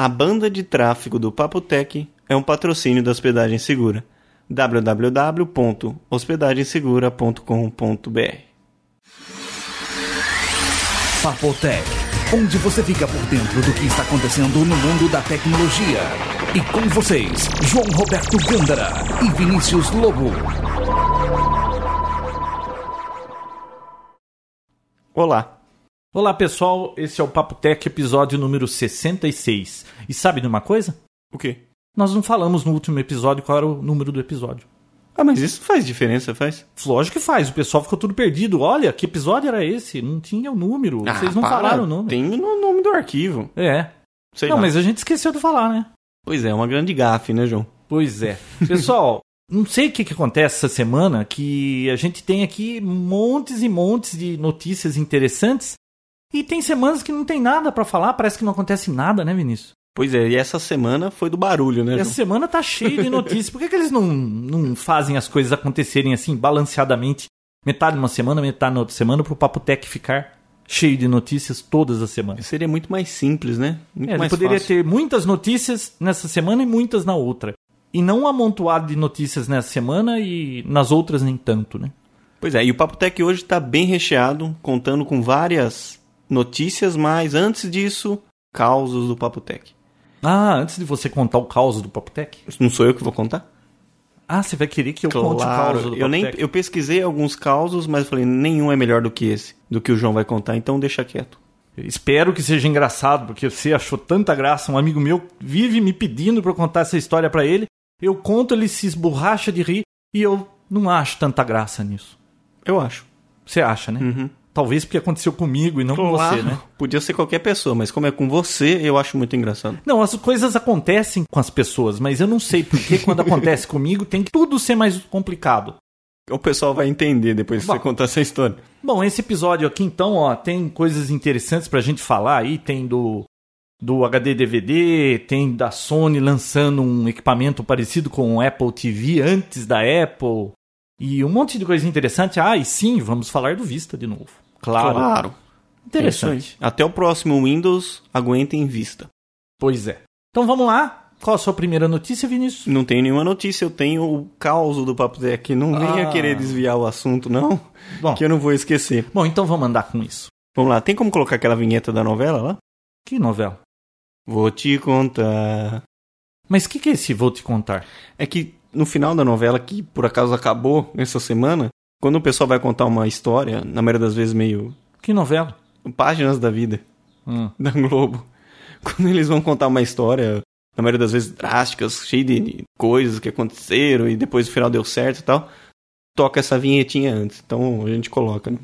A banda de tráfego do Papotec é um patrocínio da Hospedagem Segura. www.hospedagensegura.com.br Papotec, onde você fica por dentro do que está acontecendo no mundo da tecnologia. E com vocês, João Roberto Gândara e Vinícius Lobo. Olá. Olá pessoal, esse é o Papo Tech episódio número 66. E sabe de uma coisa? O quê? Nós não falamos no último episódio qual era o número do episódio. Ah, mas isso faz diferença, faz? Lógico que faz, o pessoal ficou tudo perdido. Olha, que episódio era esse? Não tinha o número. Vocês não Ah, para. falaram o número. Tem no nome do arquivo. É. Sei não, lá. mas a gente esqueceu de falar, né? Pois é, uma grande gafe, né, João? Pois é. Pessoal, não sei o que, que acontece essa semana, que a gente tem aqui montes e montes de notícias interessantes. E tem semanas que não tem nada pra falar, parece que não acontece nada, né, Vinícius? Pois é, e essa semana foi do barulho, né, E essa semana tá cheia de notícias. Por que, que eles não, não fazem as coisas acontecerem assim, balanceadamente? Metade numa semana, metade na outra semana, pro Papo Tech ficar cheio de notícias todas as semanas. Seria muito mais simples, né? Muito É, ele mais poderia fácil. ter muitas notícias nessa semana e muitas na outra. E não um amontoado de notícias nessa semana e nas outras nem tanto, né? Pois é, e o Papo Tech hoje está bem recheado, contando com várias notícias, mas antes disso, causos do Papo Tech. Ah, antes de você contar o caos do Papo Tech. Não sou eu que vou contar? Ah, você vai querer que eu conte o caos do eu nem eu pesquisei alguns causos, mas eu falei, nenhum é melhor do que esse, do que o João vai contar, então deixa quieto. Espero que seja engraçado, porque você achou tanta graça. Um amigo meu vive me pedindo pra eu contar essa história pra ele. Eu conto, ele se esborracha de rir e eu não acho tanta graça nisso. Eu acho. Você acha, né? Uhum. Talvez porque aconteceu comigo e não com você, né? Podia ser qualquer pessoa, mas como é com você, eu acho muito engraçado. Não, as coisas acontecem com as pessoas, mas eu não sei porque quando acontece comigo tem que tudo ser mais complicado. O pessoal vai entender depois que Bom. você contar essa história. Bom, esse episódio aqui então, ó, tem coisas interessantes pra gente falar aí, tem do do HD DVD, tem da Sony lançando um equipamento parecido com o Apple TV antes da Apple e um monte de coisa interessante. Ah, e sim, vamos falar do Vista de novo. Claro. Claro. É Interessante. aí. Até o próximo Windows, aguentem vista. Pois é. Então vamos lá. Qual a sua primeira notícia, Vinícius? Não tenho nenhuma notícia, eu tenho o caos do Papo Tech. Não venha Ah. querer desviar o assunto, não, Bom, que eu não vou esquecer. bom, então vamos andar com isso. Vamos lá, tem como colocar aquela vinheta da novela lá? Que novela? Vou te contar. Mas o que, que é esse Vou Te Contar? É que no final da novela, que por acaso acabou essa semana, quando o pessoal vai contar uma história, na maioria das vezes meio Que novela? páginas da vida Hum. da Globo, quando eles vão contar uma história, na maioria das vezes drásticas, cheia de coisas que aconteceram e depois no final deu certo e tal, toca essa vinhetinha antes. Então a gente coloca, né?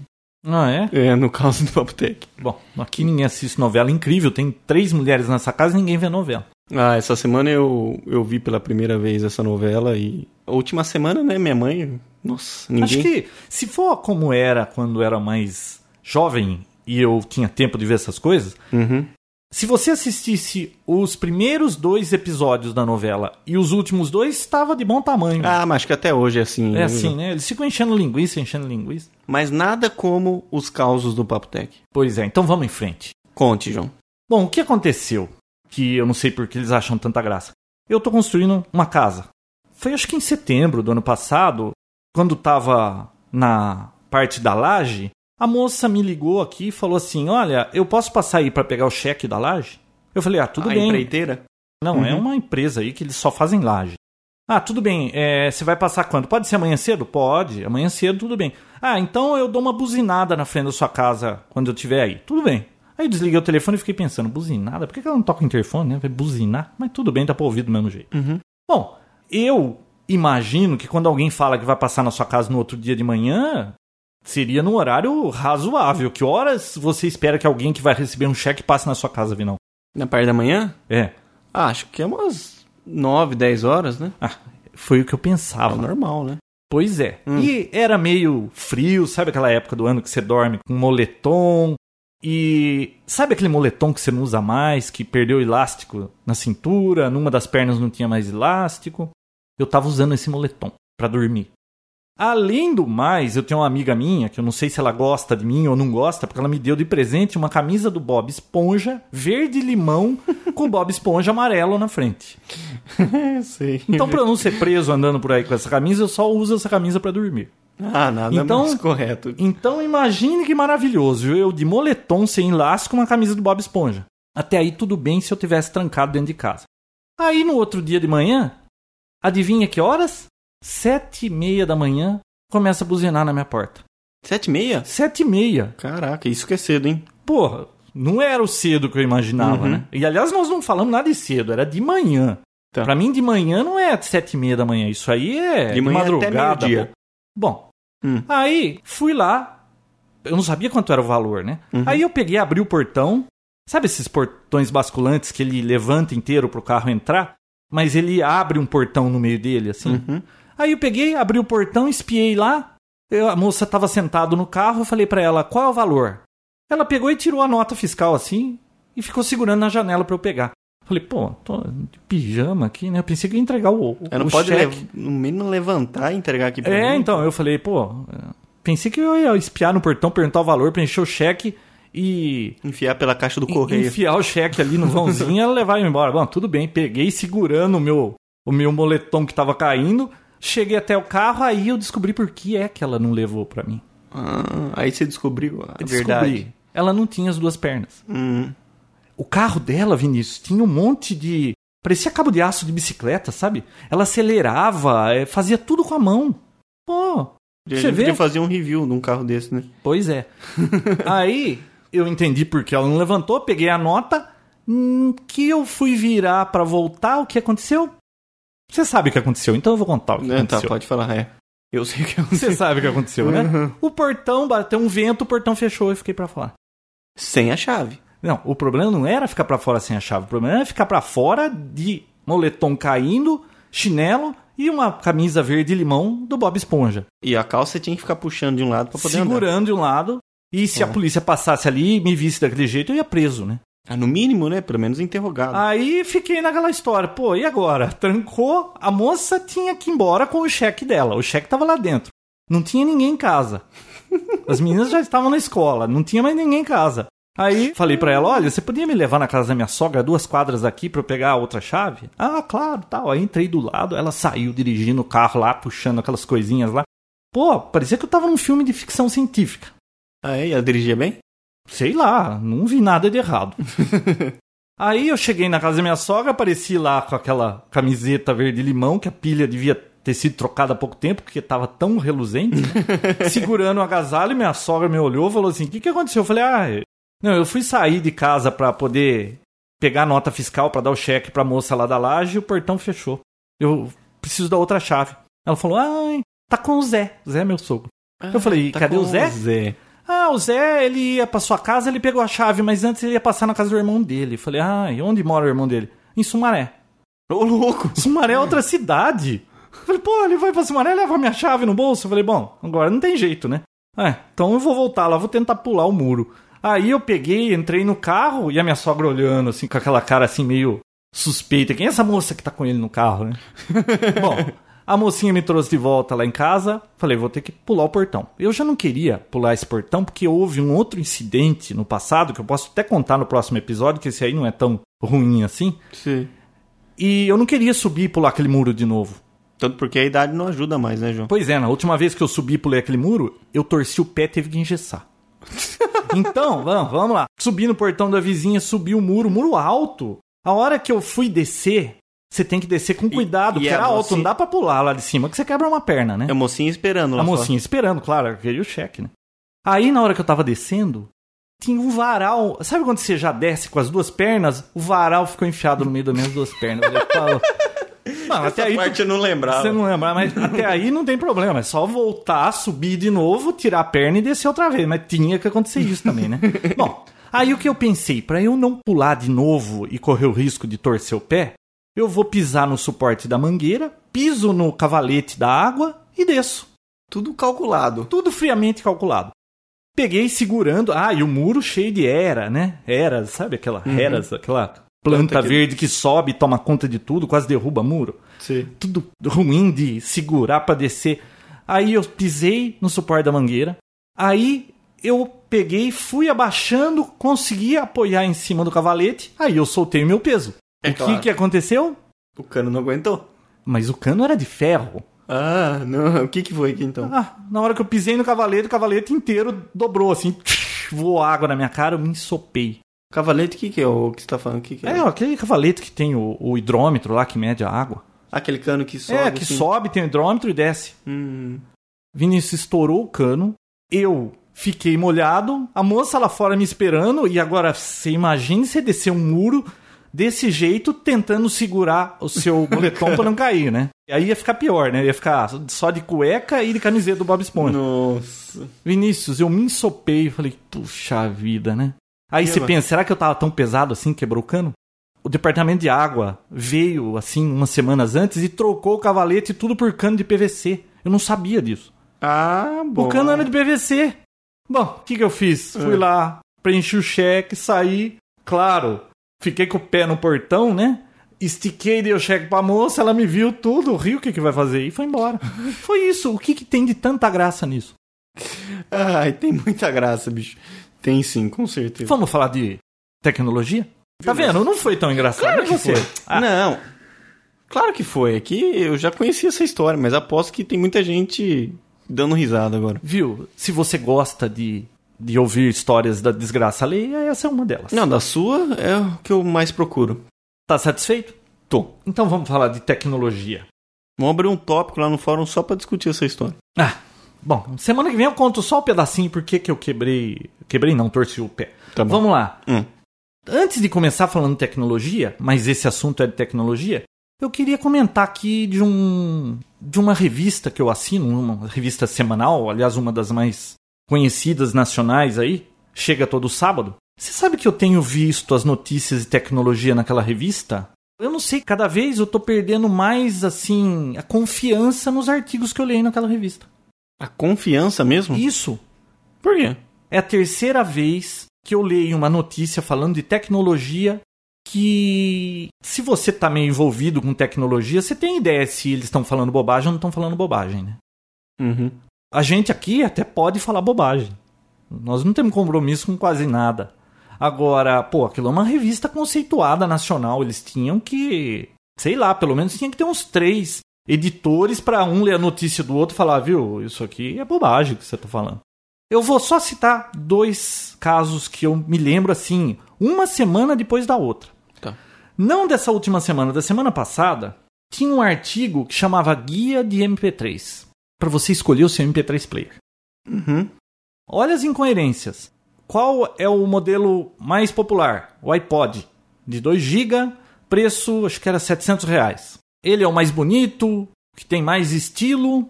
Ah, é? É, no caso do Papo Tech. Bom, aqui ninguém assiste novela. Incrível, tem três mulheres nessa casa e ninguém vê novela. Ah, essa semana eu, eu vi pela primeira vez essa novela e. A última semana, né, minha mãe. Nossa, ninguém. Acho que se for como era quando era mais jovem e eu tinha tempo de ver essas coisas, Uhum. se você assistisse os primeiros dois episódios da novela e os últimos dois, estava de bom tamanho. Ah, mas acho que até hoje é assim. é né? assim, né? Eles ficam enchendo linguiça, enchendo linguiça. Mas nada como os causos do Papo Tech. Pois é, então vamos em frente. Conte, João. Bom, o que aconteceu? Que eu não sei por que eles acham tanta graça. Eu tô construindo uma casa. Foi acho que em setembro do ano passado, quando tava na parte da laje, a moça me ligou aqui e falou assim: Olha, eu posso passar aí pra pegar o cheque da laje? Eu falei: Ah, tudo a bem. empreiteira? Não, é Uhum. uma empresa aí que eles só fazem laje. Ah, tudo bem. é, você vai passar quando? Pode ser amanhã cedo? Pode. Amanhã cedo, tudo bem. Ah, então eu dou uma buzinada na frente da sua casa quando eu estiver aí. Tudo bem. Aí eu desliguei o telefone e fiquei pensando, buzinada? Por que ela não toca o interfone, né? Vai buzinar? Mas tudo bem, dá pra ouvir do mesmo jeito. Uhum. Bom, eu imagino que quando alguém fala que vai passar na sua casa no outro dia de manhã, seria num horário razoável. Que horas você espera que alguém que vai receber um cheque passe na sua casa, Vinão? Na parte da manhã? É. Ah, acho que é umas 9, 10 horas, né? Ah, foi o que eu pensava. normal, né? Pois é. Hum. E era meio frio, sabe aquela época do ano que você dorme com moletom? E sabe aquele moletom que você não usa mais, que perdeu elástico na cintura, numa das pernas não tinha mais elástico? Eu tava usando esse moletom pra dormir. Além do mais, eu tenho uma amiga minha, que eu não sei se ela gosta de mim ou não gosta, porque ela me deu de presente uma camisa do Bob Esponja, verde limão, com Bob Esponja amarelo na frente. Então, pra eu não ser preso andando por aí com essa camisa, eu só uso essa camisa pra dormir. Ah, nada Então- mais correto. Então imagine que maravilhoso, eu de moletom sem laço com uma camisa do Bob Esponja. Até aí tudo bem se eu tivesse trancado dentro de casa. Aí no outro dia de manhã, adivinha que horas? Sete e meia da manhã, começa a buzinar na minha porta. Sete e meia? Sete e meia. Caraca, isso que é cedo, hein? Porra, não era o cedo que eu imaginava, Uhum. né? E aliás, nós não falamos nada de cedo, era de manhã. Tá. Pra mim, de manhã não é sete e meia da manhã, isso aí é De manhã até madrugada. meio-dia. Bom, Hum. aí fui lá, eu não sabia quanto era o valor, né? Uhum. Aí eu peguei, abri o portão, sabe esses portões basculantes que ele levanta inteiro pro carro entrar? Mas ele abre um portão no meio dele, assim. Uhum. Aí eu peguei, abri o portão, espiei lá. Eu- a moça estava sentada no carro, eu falei pra ela, qual é o valor? Ela pegou e tirou a nota fiscal assim e ficou segurando na janela pra eu pegar. Falei, pô, tô de pijama aqui, né? Eu pensei que ia entregar o, o Ela não o pode, cheque. lev- no mínimo, levantar e entregar aqui pra É, mim. então, eu falei, pô, é, pensei que eu ia espiar no portão, perguntar o valor, preencher o cheque e Enfiar pela caixa do correio. enfiar o cheque ali no vãozinho e ela levar eu embora. Bom, tudo bem, peguei segurando o meu, o meu moletom que tava caindo, cheguei até o carro, aí eu descobri por que é que ela não levou pra mim. Ah, aí você descobriu a Eu verdade. descobri. Ela não tinha as duas pernas. Hum. O carro dela, Vinícius, tinha um monte de. Parecia cabo de aço de bicicleta, sabe? Ela acelerava, eh, fazia tudo com a mão. Pô, A você vê? fazer um review de um carro desse, né? Pois é. Aí eu entendi porque ela não levantou, peguei a nota. hum, Que eu fui virar pra voltar, o que aconteceu? Você sabe o que aconteceu, então eu vou contar o que É, tá, aconteceu. pode falar, é. Eu sei o que aconteceu. Você sabe o que aconteceu, né? Uhum. O portão bateu um vento, o portão fechou e fiquei pra fora. Sem a chave. Não, o problema não era ficar pra fora sem a chave, o problema era ficar pra fora de moletom caindo, chinelo e uma camisa verde limão do Bob Esponja, E a calça tinha que ficar puxando de um lado pra poder andar. segurando de um lado. E se a Ó. polícia passasse ali e me visse daquele jeito, eu ia preso, né? Ah, no mínimo, né? Pelo menos interrogado. Aí fiquei naquela história, pô, e agora? Trancou, a moça tinha que ir embora com o cheque dela. O cheque tava lá dentro. Não tinha ninguém em casa. As meninas já estavam na escola, não tinha mais ninguém em casa. Aí falei pra ela, olha, você podia me levar na casa da minha sogra, duas quadras aqui pra eu pegar a outra chave? Ah, claro, tal. Aí entrei do lado, ela saiu dirigindo o carro lá, puxando aquelas coisinhas lá. Pô, parecia que eu tava num filme de ficção científica. Ah, é? E ela dirigia bem? Sei lá, não vi nada de errado. Aí eu cheguei na casa da minha sogra, apareci lá com aquela camiseta verde-limão, que a pilha devia ter sido trocada há pouco tempo, porque tava tão reluzente, né? segurando o agasalho, minha sogra me olhou e falou assim, o que, que aconteceu? Eu falei, ah, não, eu fui sair de casa pra poder pegar a nota fiscal pra dar o cheque pra moça lá da laje e o portão fechou. Eu preciso da outra chave. Ela falou, ah, tá com o Zé. Zé é meu sogro. eu falei, Tá cadê com o Zé? Zé. Ah, o Zé, ele ia pra sua casa, ele pegou a chave, mas antes ele ia passar na casa do irmão dele. Falei, ah, e onde mora o irmão dele? Em Sumaré. Ô, louco! Sumaré é outra cidade. Falei, pô, ele vai pra Sumaré leva minha chave no bolso. Falei, bom, agora não tem jeito, né? É, então eu vou voltar lá, vou tentar pular o muro. Aí eu peguei, entrei no carro e a minha sogra olhando, assim, com aquela cara assim meio suspeita. Quem é essa moça que tá com ele no carro, né? bom, a mocinha me trouxe de volta lá em casa. Falei, vou ter que pular o portão. Eu já não queria pular esse portão porque houve um outro incidente no passado que eu posso até contar no próximo episódio, que esse aí não é tão ruim assim. Sim. E eu não queria subir e pular aquele muro de novo. Tanto porque a idade não ajuda mais, né, João? Pois é, na última vez que eu subi e pulei aquele muro, eu torci o pé e teve que engessar. então, vamos, vamos lá. Subi no portão da vizinha, subi o muro, muro alto. A hora que eu fui descer, você tem que descer com cuidado, e porque era alto, mocinha- não dá pra pular lá de cima, que você quebra uma perna, né? É a mocinha esperando lá A fora. mocinha esperando, claro, queria o cheque, né? Aí, na hora que eu tava descendo, tinha um varal. Sabe quando você já desce com as duas pernas? O varal ficou enfiado no meio das minhas duas pernas. Eu falei, "Pô." Mano, até Essa aí. parte eu não lembrava. Você não lembra, mas até aí não tem problema. É só voltar, subir de novo, tirar a perna e descer outra vez. Mas tinha que acontecer isso também, né? Bom, aí o que eu pensei? Pra eu não pular de novo e correr o risco de torcer o pé, eu vou pisar no suporte da mangueira, piso no cavalete da água e desço. Tudo calculado. Tudo friamente calculado. Peguei segurando. Ah, e o muro cheio de era, né? Eras, sabe aquela eras, aquela planta Planta que- verde que sobe, toma conta de tudo, quase derruba muro Sim. tudo ruim de segurar pra descer. Aí eu pisei no suporte da mangueira. Aí eu peguei, fui abaixando, consegui apoiar em cima do cavalete. Aí eu soltei o meu peso. É o claro. que, que aconteceu? O cano não aguentou. Mas o cano era de ferro. Ah, não. O que que foi aqui então? Ah, na hora que eu pisei no cavalete, o cavalete inteiro dobrou assim. Voou água na minha cara, eu me ensopei. Cavalete, o que que é o que você tá falando? Que que é? É, aquele cavalete que tem o, o hidrômetro lá que mede a água. Aquele cano que sobe. é, que assim. sobe, tem o hidrômetro e desce. Hum. Vinícius estourou o cano. Eu fiquei molhado. A moça lá fora me esperando. E agora, você imagine você descer um muro desse jeito, tentando segurar o seu moletom pra não cair, né? E aí ia ficar pior, né? Ia ficar só de cueca e de camiseta do Bob Esponja. Nossa. Vinícius, eu me ensopei. Falei, puxa vida, né? Aí você pensa, será que eu tava tão pesado assim, quebrou o cano? O departamento de água veio, assim, umas semanas antes e trocou o cavalete tudo por cano de PVC. Eu não sabia disso. Ah, bom. O cano era de PVC. Bom, o que, que eu fiz? Fui É. lá, preenchi o cheque, saí. Claro, fiquei com o pé no portão, né? Estiquei, dei o cheque pra moça, ela me viu tudo, riu o que, que vai fazer e foi embora. foi isso. O que, que tem de tanta graça nisso? Ai, tem muita graça, bicho. Tem sim, com certeza. Vamos falar de tecnologia? Tá vendo? Não foi tão engraçado. Claro que você? foi. Ah, Não. Claro que foi. Aqui eu já conhecia essa história, mas aposto que tem muita gente dando risada agora. Viu? Se você gosta de, de ouvir histórias da desgraça alheia, essa é uma delas. Não, da sua é o que eu mais procuro. Tá satisfeito? Tô. Então vamos falar de tecnologia. Vamos abrir um tópico lá no fórum só pra discutir essa história. Ah, bom, semana que vem eu conto só o pedacinho porque que eu quebrei. Quebrei não, torci o pé. Tá bom. Vamos lá. Hum. Antes de começar falando de tecnologia, mas esse assunto é de tecnologia, eu queria comentar aqui de um de uma revista que eu assino, uma revista semanal, aliás, uma das mais conhecidas nacionais aí, chega todo sábado. Você sabe que eu tenho visto as notícias de tecnologia naquela revista? Eu não sei, cada vez eu tô perdendo mais assim a confiança nos artigos que eu leio naquela revista. A confiança mesmo? Isso Por quê? é a terceira vez que eu leio uma notícia falando de tecnologia que, se você tá meio envolvido com tecnologia, você tem ideia se eles estão falando bobagem ou não estão falando bobagem, né? Uhum. A gente aqui até pode falar bobagem. Nós não temos compromisso com quase nada. Agora, pô, aquilo é uma revista conceituada nacional. Eles tinham que, sei lá, pelo menos tinha que ter uns três editores para um ler a notícia do outro e falar, viu, isso aqui é bobagem que você tá falando. Eu vou só citar dois casos que eu me lembro assim, uma semana depois da outra. Tá. Não dessa última semana, da semana passada, tinha um artigo que chamava Guia de MP3 para você escolher o seu MP3 player. Uhum. Olha as incoerências. Qual é o modelo mais popular? O iPod, de 2 GB, preço acho que era 700 reais. Ele é o mais bonito, que tem mais estilo.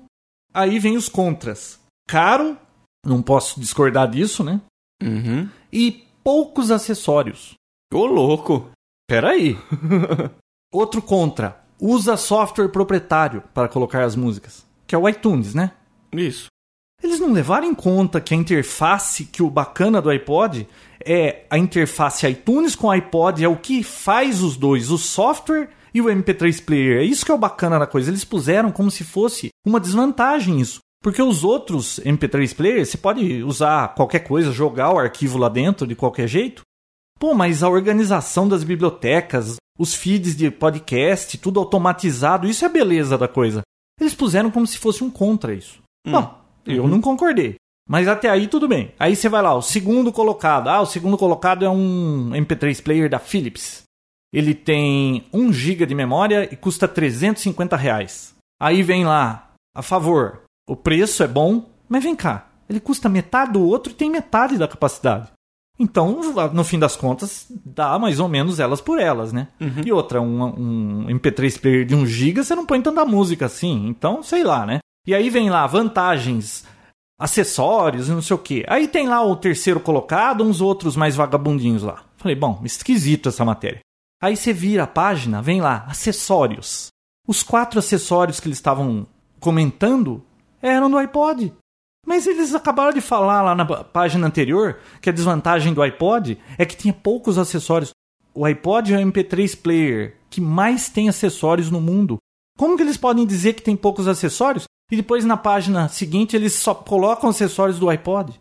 Aí vem os contras. Caro, não posso discordar disso, né? Uhum. E poucos acessórios. Ô, louco. Peraí. Outro contra. Usa software proprietário para colocar as músicas. Que é o iTunes, né? Isso. Eles não levaram em conta que a interface, que o bacana do iPod é a interface iTunes com o iPod, é o que faz os dois, o software e o MP3 player. É isso que é o bacana da coisa. Eles puseram como se fosse uma desvantagem isso. Porque os outros MP3 players, você pode usar qualquer coisa, jogar o arquivo lá dentro de qualquer jeito. Pô, mas a organização das bibliotecas, os feeds de podcast, tudo automatizado, isso é a beleza da coisa. Eles puseram como se fosse um contra isso. Bom, eu não concordei. Mas até aí tudo bem. Aí você vai lá, o segundo colocado. Ah, o segundo colocado é um MP3 player da Philips. Ele tem 1 GB de memória e custa 350 reais. Aí vem lá, a favor, o preço é bom, mas vem cá, ele custa metade do outro e tem metade da capacidade. Então, no fim das contas, dá mais ou menos elas por elas, né? E outra, um, um MP3 player de 1 GB, você não põe tanta música assim. Então, sei lá, né? E aí vem lá vantagens, acessórios e não sei o quê. Aí tem lá o terceiro colocado, uns outros mais vagabundinhos lá. Falei, bom, esquisito essa matéria. Aí você vira a página, vem lá, acessórios. Os quatro acessórios que eles estavam comentando eram do iPod. Mas eles acabaram de falar lá na página anterior que a desvantagem do iPod é que tinha poucos acessórios. O iPod é o MP3 player que mais tem acessórios no mundo. Como que eles podem dizer que tem poucos acessórios E depois na página seguinte eles só colocam acessórios do iPod.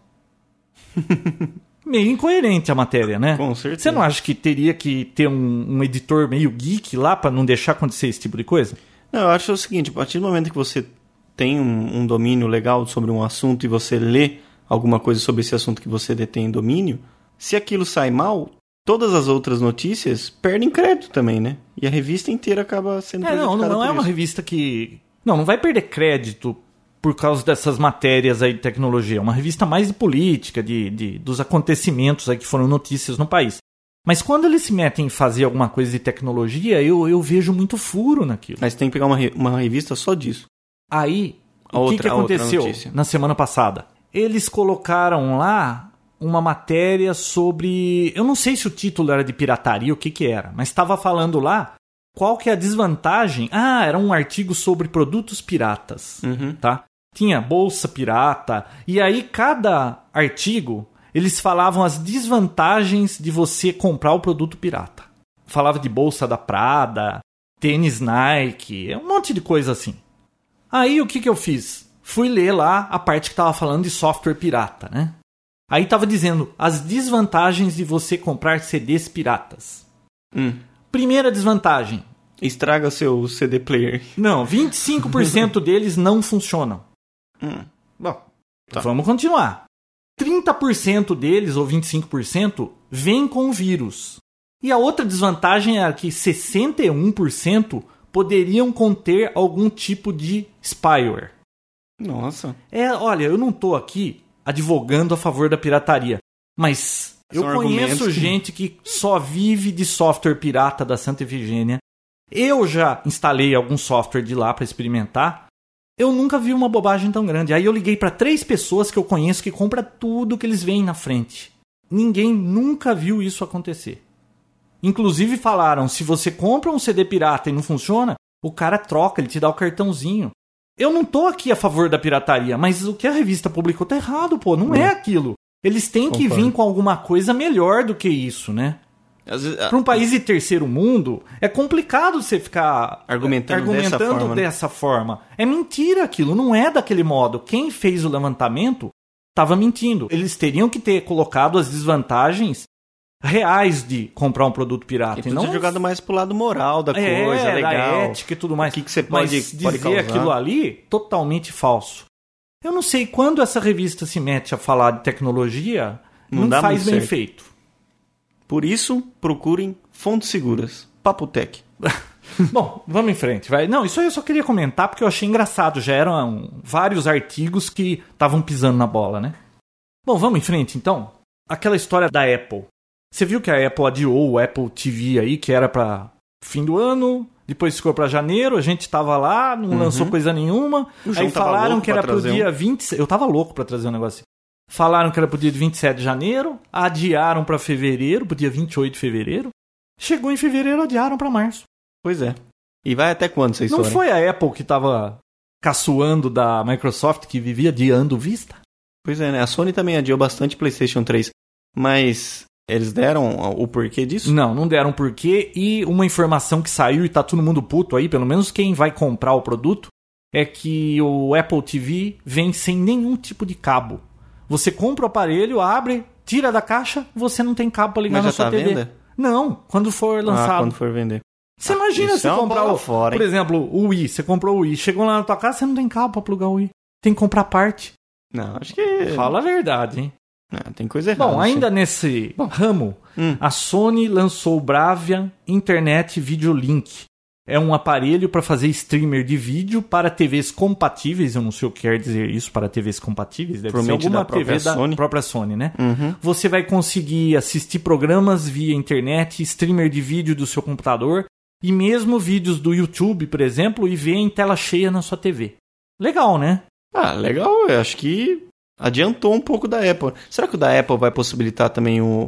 meio incoerente a matéria, né? Com certeza. Você não acha que teria que ter um, um editor meio geek lá para não deixar acontecer esse tipo de coisa? Não, eu acho o seguinte, a partir do momento que você tem um, um domínio legal sobre um assunto e você lê alguma coisa sobre esse assunto que você detém domínio, se aquilo sai mal, todas as outras notícias perdem crédito também, né? E a revista inteira acaba sendo É, não, prejudicada não é uma revista que. Não, não vai perder crédito por causa dessas matérias aí de tecnologia. É uma revista mais de política, de, de, dos acontecimentos aí que foram notícias no país. Mas quando eles se metem em fazer alguma coisa de tecnologia, eu, eu vejo muito furo naquilo. Mas tem que pegar uma, uma revista só disso. Aí, A o que, outra- que outra aconteceu na semana passada? Eles colocaram lá uma matéria sobre. Eu não sei se o título era de pirataria, o que, que era, mas estava falando lá qual que é a desvantagem. Ah, era um artigo sobre produtos piratas. Uhum. Tá? Tinha bolsa pirata. E aí, cada artigo, eles falavam as desvantagens de você comprar o produto pirata. Falava de bolsa da Prada, tênis Nike, um monte de coisa assim. Aí o que, que eu fiz? Fui ler lá a parte que tava falando de software pirata, né? Aí tava dizendo as desvantagens de você comprar CDs piratas. Hum. Primeira desvantagem: Estraga seu CD player. não, 25% deles não funcionam. Hum. Bom, Tá. vamos continuar. 30% deles, ou 25%, vem com vírus. E a outra desvantagem era que 61% poderiam conter algum tipo de spyware. Nossa. É, olha, eu não tô aqui advogando a favor da pirataria, mas eu São argumentos conheço que- gente que só vive de software pirata da Santa Efigênia. Eu já instalei algum software de lá para experimentar. Eu nunca vi uma bobagem tão grande. Aí eu liguei para três pessoas que eu conheço que compra tudo que eles veem na frente. Ninguém nunca viu isso acontecer. Inclusive falaram, se você compra um CD pirata e não funciona, o cara troca, ele te dá o cartãozinho. Eu não tô aqui a favor da pirataria, mas o que a revista publicou tá errado, pô. Não é aquilo. Eles têm que Concordo. vir com alguma coisa melhor do que isso, né? Vezes, Para um país de terceiro mundo, é complicado você ficar Argumentando argumentando dessa forma, né? dessa forma. É mentira aquilo, não é daquele modo. Quem fez o levantamento estava mentindo. Eles teriam que ter colocado as desvantagens reais de comprar um produto pirata. E não jogado mais pro lado moral da é, coisa, da legal. ética e tudo mais. O que que você pode- Mas pode dizer causar? aquilo ali, totalmente falso. Eu não sei quando essa revista se mete a falar de tecnologia, Não não, dá faz bem certo. feito. Por isso, procurem fontes seguras. Papotec. Bom, vamos em frente, vai. Não, isso aí eu só queria comentar porque eu achei engraçado. Já eram vários artigos que estavam pisando na bola, né? Bom, vamos em frente então. Aquela história da Apple. Você viu que a Apple adiou o Apple TV aí, que era para fim do ano, depois ficou para janeiro, a gente tava lá, não lançou coisa nenhuma. Uhum. Aí falaram que era pro dia 20. Eu tava louco para trazer um negócio assim. Falaram que era pro dia 27 de janeiro, adiaram para fevereiro, pro dia 28 de fevereiro. Chegou em fevereiro, adiaram para março. Pois é. E vai até quando essa Não foi a Apple que tava caçoando da Microsoft que vivia adiando vista? Pois é, né? A Sony também adiou bastante PlayStation 3. Mas eles deram o porquê disso? Não, não deram porquê. E uma informação que saiu e tá todo mundo puto aí, pelo menos quem vai comprar o produto, é que o Apple TV vem sem nenhum tipo de cabo. Você compra o aparelho, abre, tira da caixa, você não tem cabo pra ligar Mas na sua tá TV. venda? Não, quando for Ah, lançado. quando for vender. Você imagina isso você é comprar o, fora, por exemplo, o Wii, você comprou o Wii, chegou lá na tua casa, você não tem cabo pra plugar o Wii. Tem que comprar parte. Não, acho que. Fala a verdade, hein? Não, tem coisa errada. Bom, ainda nesse ramo, Hum. a Sony lançou o Bravia Internet Video Link. É um aparelho para fazer streamer de vídeo para TVs compatíveis. Eu não sei o que quer dizer isso para TVs compatíveis. Deve ser alguma da TV da Sony. própria Sony, né? Uhum. Você vai conseguir assistir programas via internet, streamer de vídeo do seu computador e mesmo vídeos do YouTube, por exemplo, e ver em tela cheia na sua TV. Legal, né? Ah, legal. Eu acho que adiantou um pouco da Apple. Será que o da Apple vai possibilitar também o,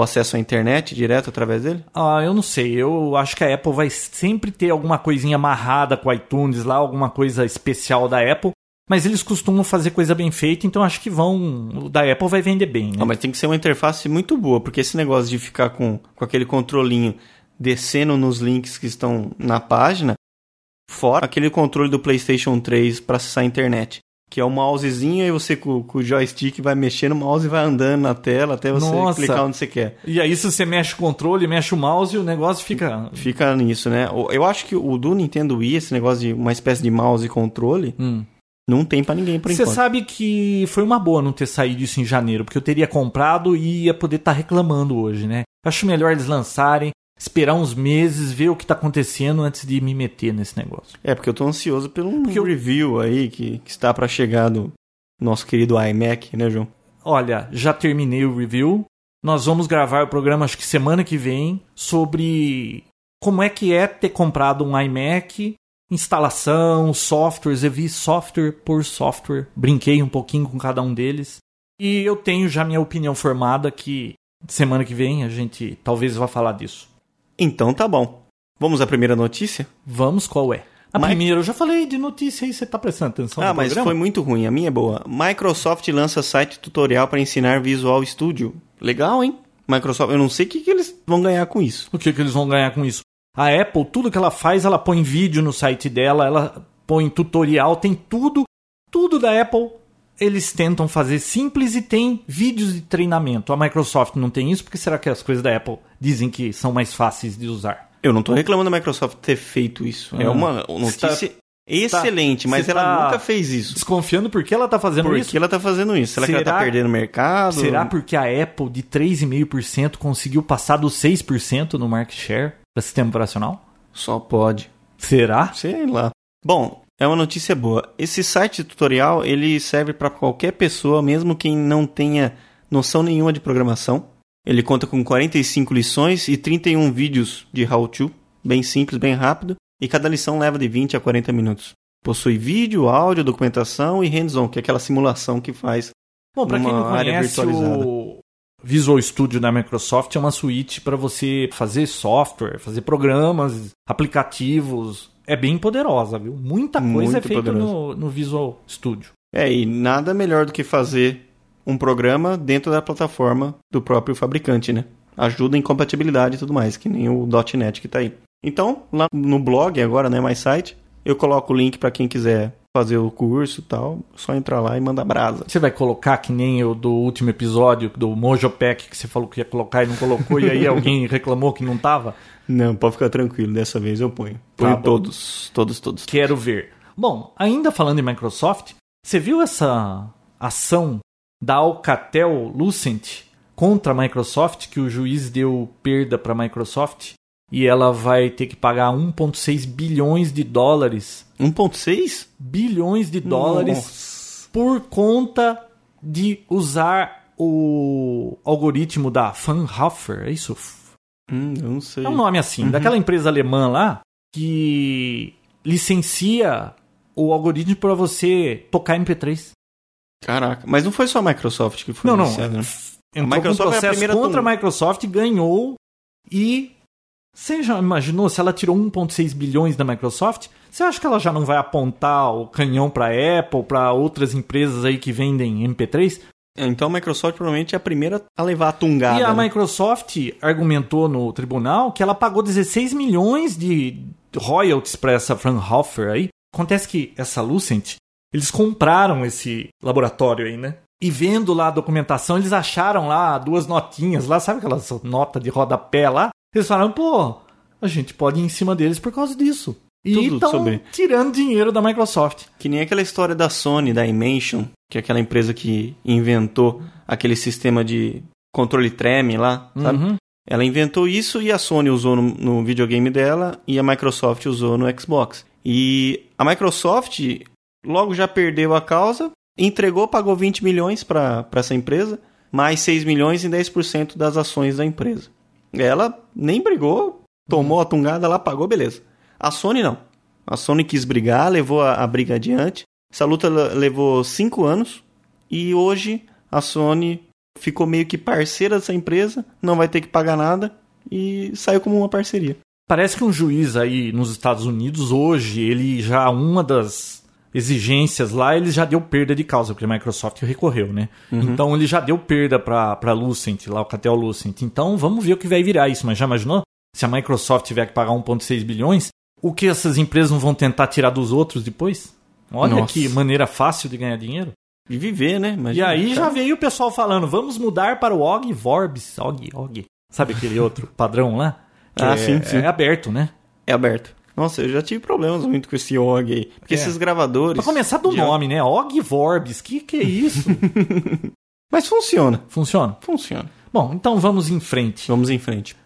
o acesso à internet direto através dele? Ah, eu não sei. Eu acho que a Apple vai sempre ter alguma coisinha amarrada com o iTunes lá, alguma coisa especial da Apple. Mas eles costumam fazer coisa bem feita, então acho que vão. O da Apple vai vender bem, né? Ah, mas tem que ser uma interface muito boa, porque esse negócio de ficar com, com aquele controlinho descendo nos links que estão na página Fora aquele controle do PlayStation 3 para acessar a internet. Que é o mousezinho e você com, com, o joystick vai mexendo o mouse e vai andando na tela até você Nossa. clicar onde você quer. E aí, se você mexe o controle, mexe o mouse e o negócio fica. Fica nisso, né? Eu acho que o do Nintendo Wii, esse negócio de uma espécie de mouse e controle, Hum. não tem para ninguém por Você enquanto. sabe que foi uma boa não ter saído isso em janeiro, porque eu teria comprado e ia poder estar reclamando hoje, né? Acho melhor eles lançarem, esperar uns meses, ver o que tá acontecendo antes de me meter nesse negócio. É, porque eu tô ansioso pelo eu- review aí que, que está para chegar do nosso querido iMac, né, João? Olha, já terminei o review. Nós vamos gravar o programa, acho que semana que vem, sobre como é que é ter comprado um iMac, instalação, softwares. Eu vi software por software, brinquei um pouquinho com cada um deles. E eu tenho já minha opinião formada que semana que vem a gente talvez vá falar disso. Então tá bom. Vamos à primeira notícia? Vamos, qual é? A primeira, eu já falei de notícia aí, você tá prestando atenção ah, mas programa? foi muito ruim. A minha é boa. Microsoft lança site tutorial para ensinar Visual Studio. Legal, hein? Microsoft, eu não sei o que, que eles vão ganhar com isso. O que, que eles vão ganhar com isso? A Apple, tudo que ela faz, ela põe vídeo no site dela, ela põe tutorial, tem tudo. Tudo da Apple eles tentam fazer simples e tem vídeos de treinamento. A Microsoft não tem isso, porque será que as coisas da Apple dizem que são mais fáceis de usar? Eu não tô reclamando da Microsoft ter feito isso. É Ah. uma notícia excelente, mas ela tá nunca fez isso. Desconfiando porque ela tá fazendo Por isso? que ela tá fazendo isso? Será, que ela tá Será- perdendo mercado? Será porque a Apple de 3,5% conseguiu passar dos 6% no market share para sistema operacional? Só pode. Será? Sei lá. Bom, é uma notícia boa. Esse site tutorial, ele serve para qualquer pessoa, mesmo quem não tenha noção nenhuma de programação. Ele conta com 45 lições e 31 vídeos de how-to, bem simples, bem rápido, e cada lição leva de 20 a 40 minutos. Possui vídeo, áudio, documentação e hands-on, que é aquela simulação que faz. Bom, para quem não conhece, o Visual Studio da Microsoft é uma suíte para você fazer software, fazer programas, aplicativos. É bem poderosa, viu? Muita coisa Muito é feita no, no Visual Studio. É, e nada melhor do que fazer um programa dentro da plataforma do próprio fabricante, né? Ajuda em compatibilidade e tudo mais, que nem o .NET que tá aí. Então, lá no blog agora, né, mais site, eu coloco o link para quem quiser fazer o curso e tal, só entrar lá e mandar brasa. Você vai colocar que nem o do último episódio do Mojopec que você falou que ia colocar e não colocou e aí alguém reclamou que não tava? Não, pode ficar tranquilo, dessa vez eu ponho. Ponho bom. todos, todos, todos. Quero ver. Bom, ainda falando em Microsoft, você viu essa ação da Alcatel Lucent contra a Microsoft, que o juiz deu perda para a Microsoft e ela vai ter que pagar 1,6 bilhões de dólares 1.6? bilhões de dólares Nossa. por conta de usar o algoritmo da Fraunhofer, é isso? Hum, eu não sei. É um nome assim, Uhum. daquela empresa alemã lá que licencia o algoritmo para você tocar MP3. Caraca, mas não foi só a Microsoft que foi Não, não. né? Entrou Microsoft com é a processo contra a Microsoft, ganhou e você já imaginou se ela tirou 1.6 bilhões da Microsoft? Você acha que ela já não vai apontar o canhão para Apple, para outras empresas aí que vendem MP3? Então a Microsoft provavelmente é a primeira a levar a tungada. E a né? Microsoft argumentou no tribunal que ela pagou 16 milhões de royalties para essa Fraunhofer aí. Acontece que essa Lucent, eles compraram esse laboratório aí, né? E vendo lá a documentação, eles acharam lá duas notinhas lá, sabe aquela nota de rodapé lá? Eles falaram, pô, a gente pode ir em cima deles por causa disso. E estão tirando dinheiro da Microsoft. Que nem aquela história da Sony, da Imension, que é aquela empresa que inventou aquele sistema de controle treme lá, sabe? Uhum. Ela inventou isso e a Sony usou no, no videogame dela e a Microsoft usou no Xbox. E a Microsoft logo já perdeu a causa, entregou, pagou 20 milhões para essa empresa, mais 6 milhões em 10% das ações da empresa. Ela nem brigou, tomou a tungada lá, pagou, beleza. A Sony não. A Sony quis brigar, levou a, a briga adiante. Essa luta le- levou 5 anos e hoje a Sony ficou meio que parceira dessa empresa, não vai ter que pagar nada e saiu como uma parceria. Parece que um juiz aí nos Estados Unidos hoje, ele já uma das exigências lá, ele já deu perda de causa, porque a Microsoft recorreu, né? Então ele já deu perda para para Lucent, lá o Catel Lucent. Então vamos ver o que vai virar isso, mas já imaginou? Se a Microsoft tiver que pagar 1.6 bilhões, o que essas empresas não vão tentar tirar dos outros depois? Olha Nossa. que maneira fácil de ganhar dinheiro. De viver, né? E Imagina, aí já cara. veio o pessoal falando, vamos mudar para o Og Vorbis. Og, Og. Sabe aquele outro padrão lá? Ah, é, sim, sim. É aberto, né? É aberto. Nossa, eu já tive problemas muito com esse OG aí. Porque É. esses gravadores. Pra começar do de- nome, né? Og Vorbis. Que que é isso? Mas funciona. Funciona. Funciona. Bom, então vamos em frente. Vamos em frente.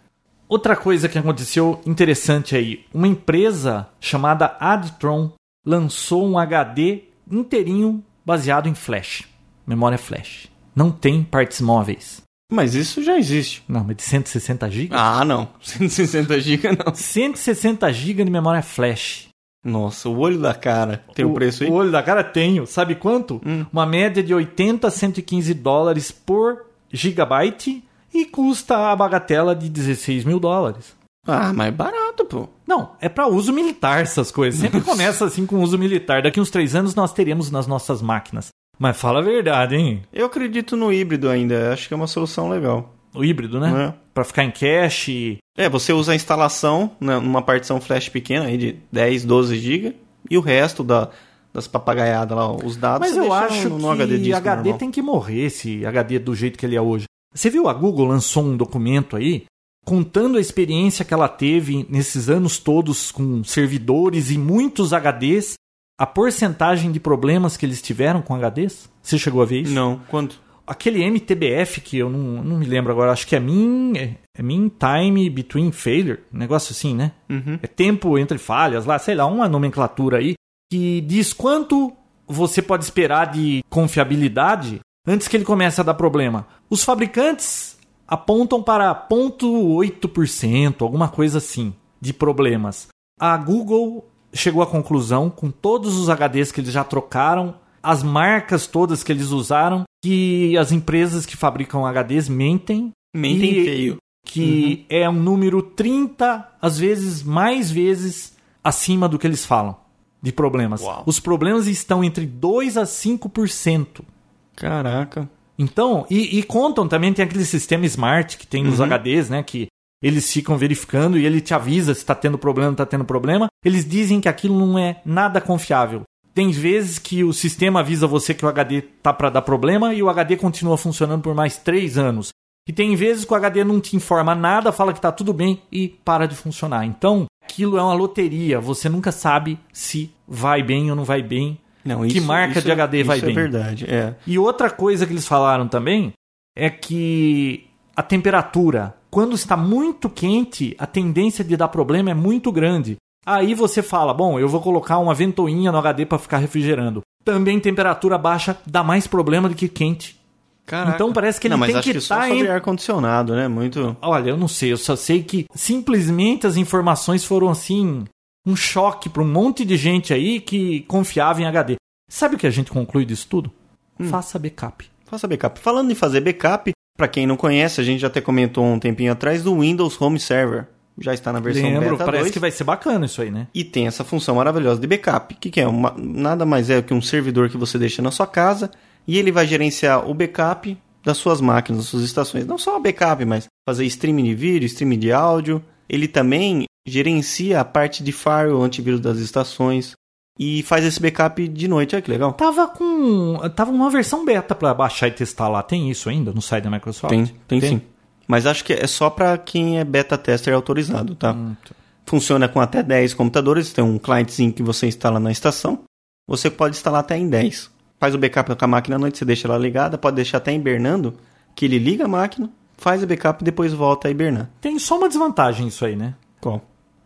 Outra coisa que aconteceu interessante aí. Uma empresa chamada Adtron lançou um HD inteirinho baseado em flash. Memória flash. Não tem partes móveis. Mas isso já existe. Não, mas de 160 GB? Ah, não. 160 GB não. 160 GB de memória flash. Nossa, o olho da cara. Tem o, preço aí? O olho da cara tenho. Sabe quanto? Hum. Uma média de 80 a 115 dólares por gigabyte e custa a bagatela de 16 mil dólares. Ah, mas é barato, pô. Não, é para uso militar essas coisas. Sempre começa assim com uso militar. Daqui uns três anos nós teremos nas nossas máquinas. Mas fala a verdade, hein? Eu acredito no híbrido ainda. Acho que é uma solução legal. O híbrido, né? É. Pra ficar em cache. É, você usa a instalação né, numa partição flash pequena aí de 10, 12 GB e o resto da, das papagaiadas lá, os dados, Mas eu acho no, que no HD disco HD normal. tem que morrer, esse HD do jeito que ele é hoje. Você viu, a Google lançou um documento aí contando a experiência que ela teve nesses anos todos com servidores e muitos HDs, a porcentagem de problemas que eles tiveram com HDs. Você chegou a ver isso? Não, quanto? Aquele MTBF que eu não, não me lembro agora, acho que é Mean, é, é mean Time Between Failure, um negócio assim, né? Uhum. É tempo entre falhas lá, sei lá, uma nomenclatura aí que diz quanto você pode esperar de confiabilidade antes que ele comece a dar problema. Os fabricantes apontam para 0,8%, alguma coisa assim, de problemas. A Google chegou à conclusão, com todos os HDs que eles já trocaram, as marcas todas que eles usaram, que as empresas que fabricam HDs mentem Mentem E- feio. que é um número 30, às vezes mais vezes acima do que eles falam de problemas. Uau. Os problemas estão entre 2 a 5%. Caraca. Então, e, e contam também, tem aquele sistema smart que tem nos Uhum. HDs, né? Que eles ficam verificando e ele te avisa se está tendo problema, está tendo problema. Eles dizem que aquilo não é nada confiável. Tem vezes que o sistema avisa você que o HD tá para dar problema e o HD continua funcionando por mais três anos. E tem vezes que o HD não te informa nada, fala que tá tudo bem e para de funcionar. Então, aquilo é uma loteria. Você nunca sabe se vai bem ou não vai bem. Não, Que isso- marca isso de é- HD vai isso bem? é verdade, é. E outra coisa que eles falaram também é que a temperatura, quando está muito quente, a tendência de dar problema é muito grande. Aí você fala, bom, eu vou colocar uma ventoinha no HD para ficar refrigerando. Também temperatura baixa dá mais problema do que quente. Caraca. Então parece que ele não, mas tem acho que só tá sobre em- ar-condicionado, né? Muito... Olha, eu não sei, eu só sei que simplesmente as informações foram assim, um choque para um monte de gente aí que confiava em HD. Sabe o que a gente conclui disso tudo? Hum. Faça backup. Faça backup. Falando em fazer backup, pra quem não conhece, a gente já até comentou um tempinho atrás do Windows Home Server. Já está na versão Lembro, beta parece 2. que vai ser bacana isso aí, né? E tem essa função maravilhosa de backup. O que, que é? Uma- nada mais é que um servidor que você deixa na sua casa e ele vai gerenciar o backup das suas máquinas, das suas estações. Não só o backup, mas fazer streaming de vídeo, streaming de áudio. Ele também gerencia a parte de firewall, antivírus das estações e faz esse backup de noite. Olha que legal. Tava com. Tava uma versão beta pra baixar e testar lá. Tem isso ainda no site da Microsoft? Tem, tem, sim. Mas acho que é só para quem é beta tester autorizado, tá? Hum, Funciona com até 10 computadores, tem um clientezinho que você instala na estação. Você pode instalar até em 10. Faz o backup com a máquina à noite, você deixa ela ligada, pode deixar até hibernando, que ele liga a máquina, faz o backup e depois volta a hibernar. Tem só uma desvantagem isso aí, né? Qual?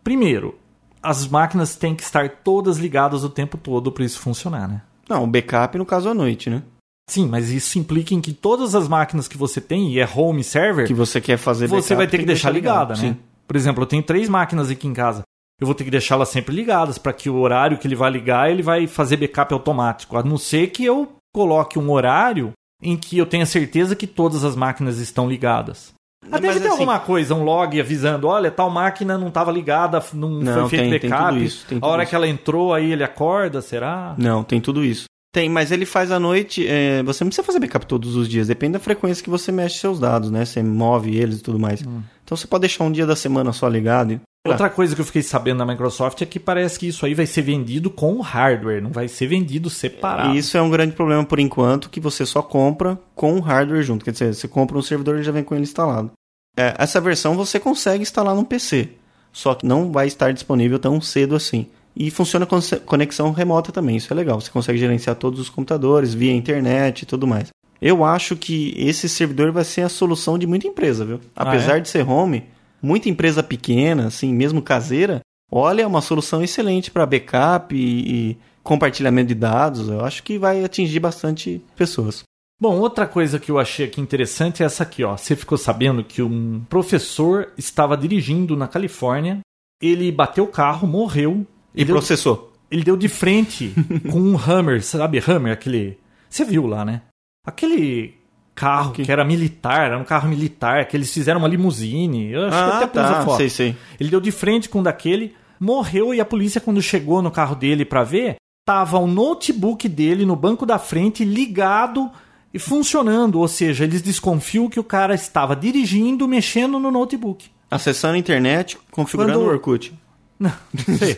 Primeiro, as máquinas têm que estar todas ligadas o tempo todo para isso funcionar, né? Não, o backup no caso à noite, né? Sim, mas isso implica em que todas as máquinas que você tem, e é home server, Que você quer fazer backup. você vai ter que deixar ligada, né? Sim. Por exemplo, eu tenho três máquinas aqui em casa. Eu vou ter que deixá-las sempre ligadas para que o horário que ele vai ligar, ele vai fazer backup automático. A não ser que eu coloque um horário em que eu tenha certeza que todas as máquinas estão ligadas. Ah, deve Mas, ter assim, alguma coisa, um log avisando, olha, tal máquina não estava ligada, não, Não, foi feito tem- tem backup. tudo isso, tem a tudo hora isso. que ela entrou, aí ele acorda, será? Não, tem tudo isso. Tem, mas ele faz à noite. é, você não precisa fazer backup todos os dias, depende da frequência que você mexe seus dados, né? Você move eles e tudo mais. Hum. Então você pode deixar um dia da semana só ligado. Outra coisa que eu fiquei sabendo da Microsoft é que parece que isso aí vai ser vendido com o hardware, não vai ser vendido separado. E isso é um grande problema por enquanto, que você só compra com o hardware junto. Quer dizer, você compra um servidor e já vem com ele instalado. É, essa versão você consegue instalar no PC, só que não vai estar disponível tão cedo assim. E funciona com conexão remota também, isso é legal. Você consegue gerenciar todos os computadores via internet e tudo mais. Eu acho que esse servidor vai ser a solução de muita empresa, viu? Apesar ah, é? de ser home, muita empresa pequena, assim, mesmo caseira, olha, é uma solução excelente para backup e, e compartilhamento de dados. Eu acho que vai atingir bastante pessoas. Bom, outra coisa que eu achei aqui interessante é essa aqui, ó. Você ficou sabendo que um professor estava dirigindo na Califórnia, ele bateu o carro, morreu. E processou. Ele deu de frente com um Hammer, sabe Hammer, aquele... Você viu lá, né? Aquele carro que... que era militar, era um carro militar, que eles fizeram uma limusine. Eu acho ah, que até tá, foto. Sei, sei. Ele deu de frente com um daquele, morreu e a polícia, quando chegou no carro dele para ver, tava o notebook dele no banco da frente ligado e funcionando. Ou seja, eles desconfiam que o cara estava dirigindo, mexendo no notebook. Acessando a internet, configurando quando... o Orkut. Não, não sei.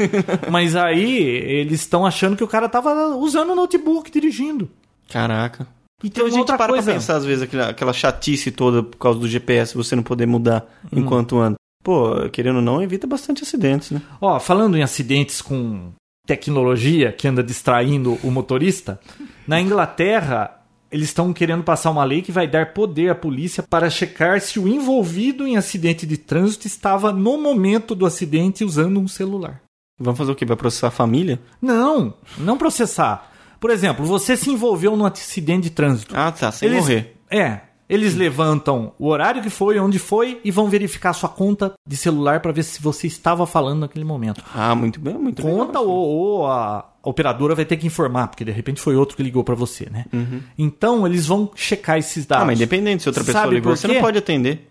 Mas aí eles estão achando que o cara estava usando o notebook dirigindo. Caraca. Então a gente para coisa... pra pensar, às vezes, aquela, aquela chatice toda por causa do GPS, você não poder mudar hum. enquanto anda. Pô, querendo ou não, evita bastante acidentes, né? Ó, falando em acidentes com tecnologia que anda distraindo o motorista, na Inglaterra eles estão querendo passar uma lei que vai dar poder à polícia para checar se o envolvido em acidente de trânsito estava no momento do acidente usando um celular. Vamos fazer o quê? Vai processar a família? Não, não processar. Por exemplo, você se envolveu num acidente de trânsito. Ah, tá, sem eles, morrer. É. Eles levantam o horário que foi, onde foi e vão verificar sua conta de celular para ver se você estava falando naquele momento. Ah, muito bem, muito bem. Conta ou, ou, a operadora vai ter que informar, porque de repente foi outro que ligou para você, né? Uhum. Então eles vão checar esses dados. Ah, mas independente se outra pessoa sabe ligou, você não pode atender.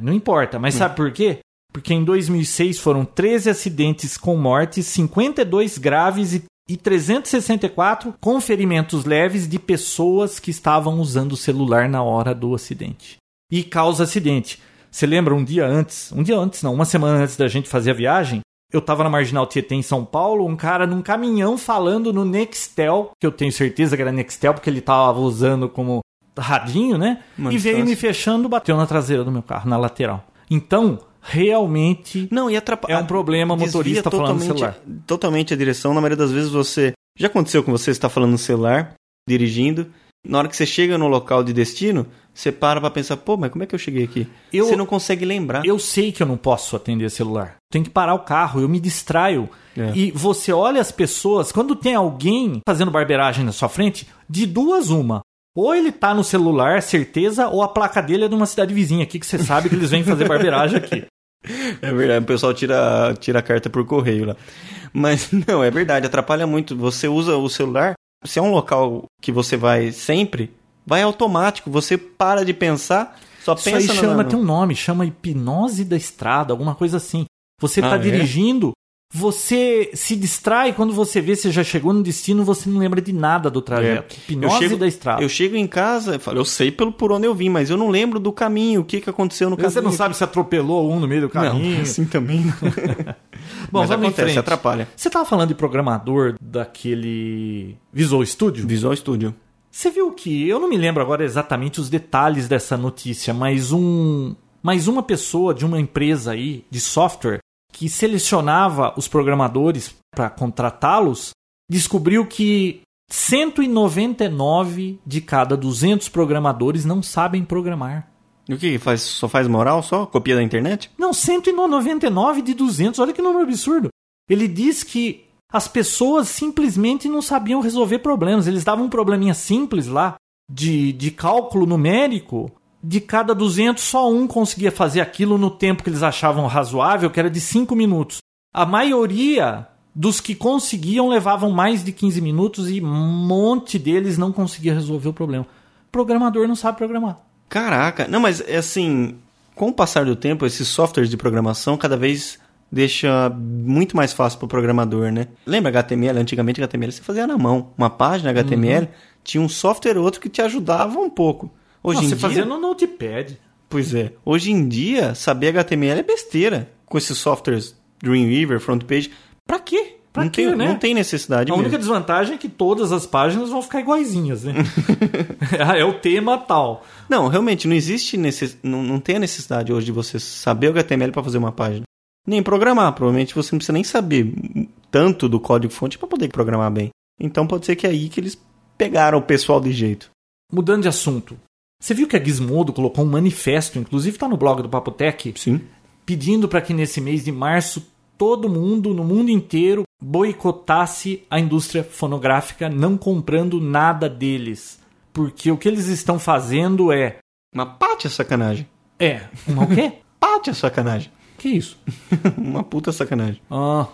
Não importa, mas hum. sabe por quê? Porque em 2006 foram 13 acidentes com mortes, 52 graves e e 364 com ferimentos leves de pessoas que estavam usando o celular na hora do acidente. E causa acidente. Você lembra um dia antes, um dia antes não, uma semana antes da gente fazer a viagem, eu estava na Marginal Tietê em São Paulo, um cara num caminhão falando no Nextel, que eu tenho certeza que era Nextel porque ele estava usando como radinho, né? e veio me fechando, bateu na traseira do meu carro, na lateral. Então, realmente não, e é um problema motorista falando no celular. Totalmente a direção. Na maioria das vezes você. Já aconteceu com você, está falando no celular, dirigindo. Na hora que você chega no local de destino, você para pra pensar, pô, mas como é que eu cheguei aqui? Eu, você não consegue lembrar. Eu sei que eu não posso atender celular. Tem que parar o carro, eu me distraio. É. E você olha as pessoas, quando tem alguém fazendo barbeiragem na sua frente, de duas uma. Ou ele tá no celular, certeza, ou a placa dele é de uma cidade vizinha aqui, que você sabe que eles vêm fazer barbeiragem aqui. É verdade, o pessoal tira, tira a carta por correio lá. Mas não, é verdade, atrapalha muito. Você usa o celular, se é um local que você vai sempre, vai automático, você para de pensar, só pensa Isso aí chama, no... tem um nome, chama hipnose da estrada, alguma coisa assim. Você está ah, é? dirigindo, você se distrai quando você vê se já chegou no destino, você não lembra de nada do trajeto. É. Hipnose chego, da estrada. Eu chego em casa, eu falo, eu sei pelo por onde eu vim, mas eu não lembro do caminho, o que, que aconteceu no você caminho. Você não sabe se atropelou um no meio do caminho. Não, assim também não. Bom, mas vamos acontece, atrapalha. Você estava falando de programador daquele Visual Studio? Visual Studio. Você viu que, eu não me lembro agora exatamente os detalhes dessa notícia, mas um, mais uma pessoa de uma empresa aí de software que selecionava os programadores para contratá-los, descobriu que 199 de cada 200 programadores não sabem programar. E o que faz? Só faz moral só? Copia da internet? Não, 199 de 200. Olha que número absurdo. Ele diz que as pessoas simplesmente não sabiam resolver problemas. Eles davam um probleminha simples lá de, de cálculo numérico de cada 200, só um conseguia fazer aquilo no tempo que eles achavam razoável, que era de 5 minutos. A maioria dos que conseguiam levavam mais de 15 minutos e um monte deles não conseguia resolver o problema. O programador não sabe programar. Caraca, não, mas é assim, com o passar do tempo, esses softwares de programação cada vez deixa muito mais fácil para o programador, né? Lembra HTML? Antigamente HTML você fazia na mão. Uma página HTML uhum. tinha um software ou outro que te ajudava um pouco. Hoje Não, em você dia... fazia no Notepad. Pois é. Hoje em dia, saber HTML é besteira com esses softwares Dreamweaver, FrontPage. Pra quê? Pra não, quê, tem, né? não tem necessidade A mesmo. única desvantagem é que todas as páginas vão ficar iguaizinhas, né? é o tema tal. Não, realmente, não existe necess... não, não tem a necessidade hoje de você saber o HTML para fazer uma página. Nem programar. Provavelmente você não precisa nem saber tanto do código-fonte para poder programar bem. Então pode ser que é aí que eles pegaram o pessoal de jeito. Mudando de assunto. Você viu que a Gizmodo colocou um manifesto, inclusive está no blog do Papotec, Sim. pedindo para que nesse mês de março todo mundo, no mundo inteiro, boicotasse a indústria fonográfica, não comprando nada deles. Porque o que eles estão fazendo é. Uma pate sacanagem. É. Uma o quê? Pate sacanagem. que isso? uma puta sacanagem. Ah.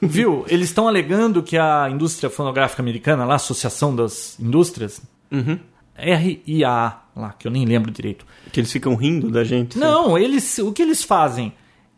Viu? Eles estão alegando que a indústria fonográfica americana, lá, a Associação das Indústrias, Uhum. RIA, lá, que eu nem lembro direito. Que eles ficam rindo da gente. Não, eles, o que eles fazem?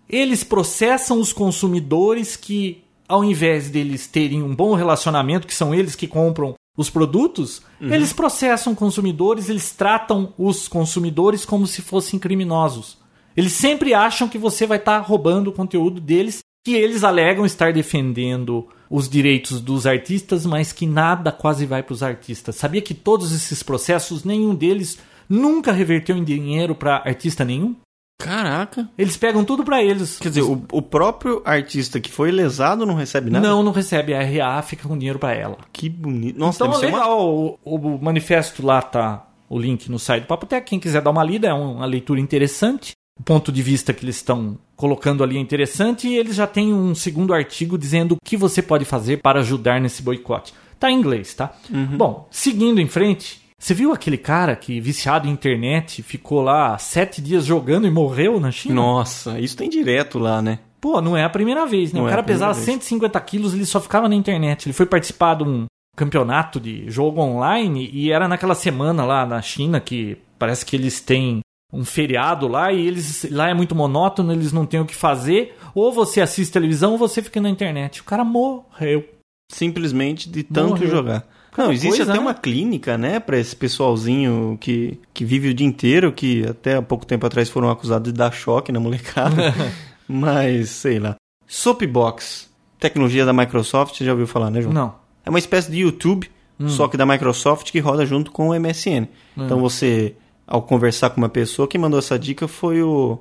Eles processam os consumidores que, ao invés deles terem um bom relacionamento, que são eles que compram os produtos, eles processam consumidores, eles tratam os consumidores como se fossem criminosos. Eles sempre acham que você vai estar roubando o conteúdo deles, que eles alegam estar defendendo os direitos dos artistas, mas que nada quase vai para os artistas. Sabia que todos esses processos, nenhum deles nunca reverteu em dinheiro para artista nenhum? Caraca. Eles pegam tudo pra eles. Quer dizer, o, o próprio artista que foi lesado não recebe nada? Não, não recebe. A RA fica com dinheiro pra ela. Que bonito. Nossa, Então, ser uma- legal. O, o manifesto lá tá o link no site do Papotec. Quem quiser dar uma lida, é uma leitura interessante. O ponto de vista que eles estão colocando ali é interessante. E eles já têm um segundo artigo dizendo o que você pode fazer para ajudar nesse boicote. Tá em inglês, tá? Bom, seguindo em frente. Você viu aquele cara que, viciado em internet, ficou lá sete dias jogando e morreu na China? Nossa, isso tem direto lá, né? Pô, não é a primeira vez, né? Não o é cara primeira pesava vez. 150 quilos, ele só ficava na internet. Ele foi participar de um campeonato de jogo online e era naquela semana lá na China que parece que eles têm um feriado lá e eles lá é muito monótono, eles não têm o que fazer. Ou você assiste televisão ou você fica na internet. O cara morreu. Simplesmente de tanto Morreu. jogar. Não, existe coisa, até né? uma clínica, né, pra esse pessoalzinho que, que vive o dia inteiro, que até há pouco tempo atrás foram acusados de dar choque na molecada. Mas, sei lá. Soapbox, tecnologia da Microsoft, você já ouviu falar, né, João? Não. É uma espécie de YouTube, só que da Microsoft, que roda junto com o MSN. Então você, ao conversar com uma pessoa, quem mandou essa dica foi o,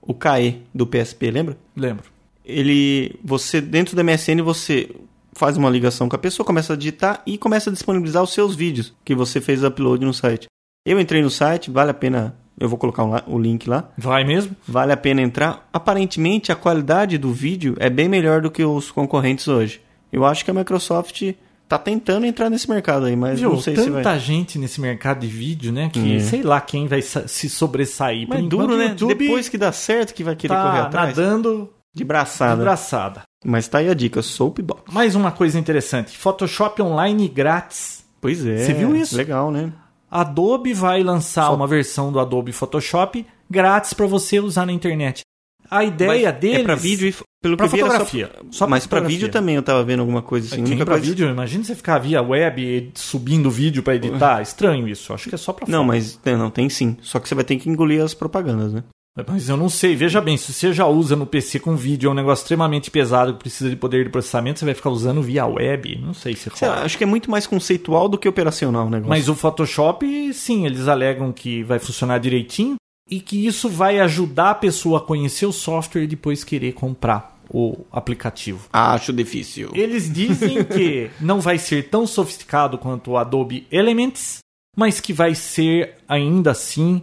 o KE do PSP, lembra? Lembro. Ele, você, dentro do MSN, você faz uma ligação com a pessoa, começa a digitar e começa a disponibilizar os seus vídeos que você fez upload no site. Eu entrei no site, vale a pena, eu vou colocar o link lá, Vai mesmo? vale a pena entrar. Aparentemente, a qualidade do vídeo é bem melhor do que os concorrentes hoje. Eu acho que a Microsoft tá tentando entrar nesse mercado aí, mas Viu, não sei se tanta vai. gente nesse mercado de vídeo, né? Que É. sei lá quem vai se sobressair. Mas duro, né? YouTube Depois que dá certo que vai querer correr tá atrás. nadando De de braçada. braçada. Mas tá aí a dica, Soapbox. Mais uma coisa interessante: Photoshop online grátis. Pois é. Você viu isso? Legal, né? Adobe vai lançar Só- uma versão do Adobe Photoshop grátis para você usar na internet. A ideia Mas deles É pra vídeo e pelo pra que eu vi era fotografia. Só, Só pra mas pra fotografia. vídeo também eu tava vendo alguma coisa assim. a Quem pra coisa- vídeo, imagina você ficar via web subindo vídeo para editar. Estranho isso. Acho que é só para Não, mas tem- não tem sim. Só que você vai ter que engolir as propagandas, né? Mas eu não sei. Veja bem, se você já usa no PC com vídeo, é um negócio extremamente pesado que precisa de poder de processamento, você vai ficar usando via web. Não sei se Sei lá, acho que é muito mais conceitual do que operacional o negócio. Mas o Photoshop, sim, eles alegam que vai funcionar direitinho e que isso vai ajudar a pessoa a conhecer o software e depois querer comprar o aplicativo. Acho difícil. Eles dizem que não vai ser tão sofisticado quanto o Adobe Elements, mas que vai ser ainda assim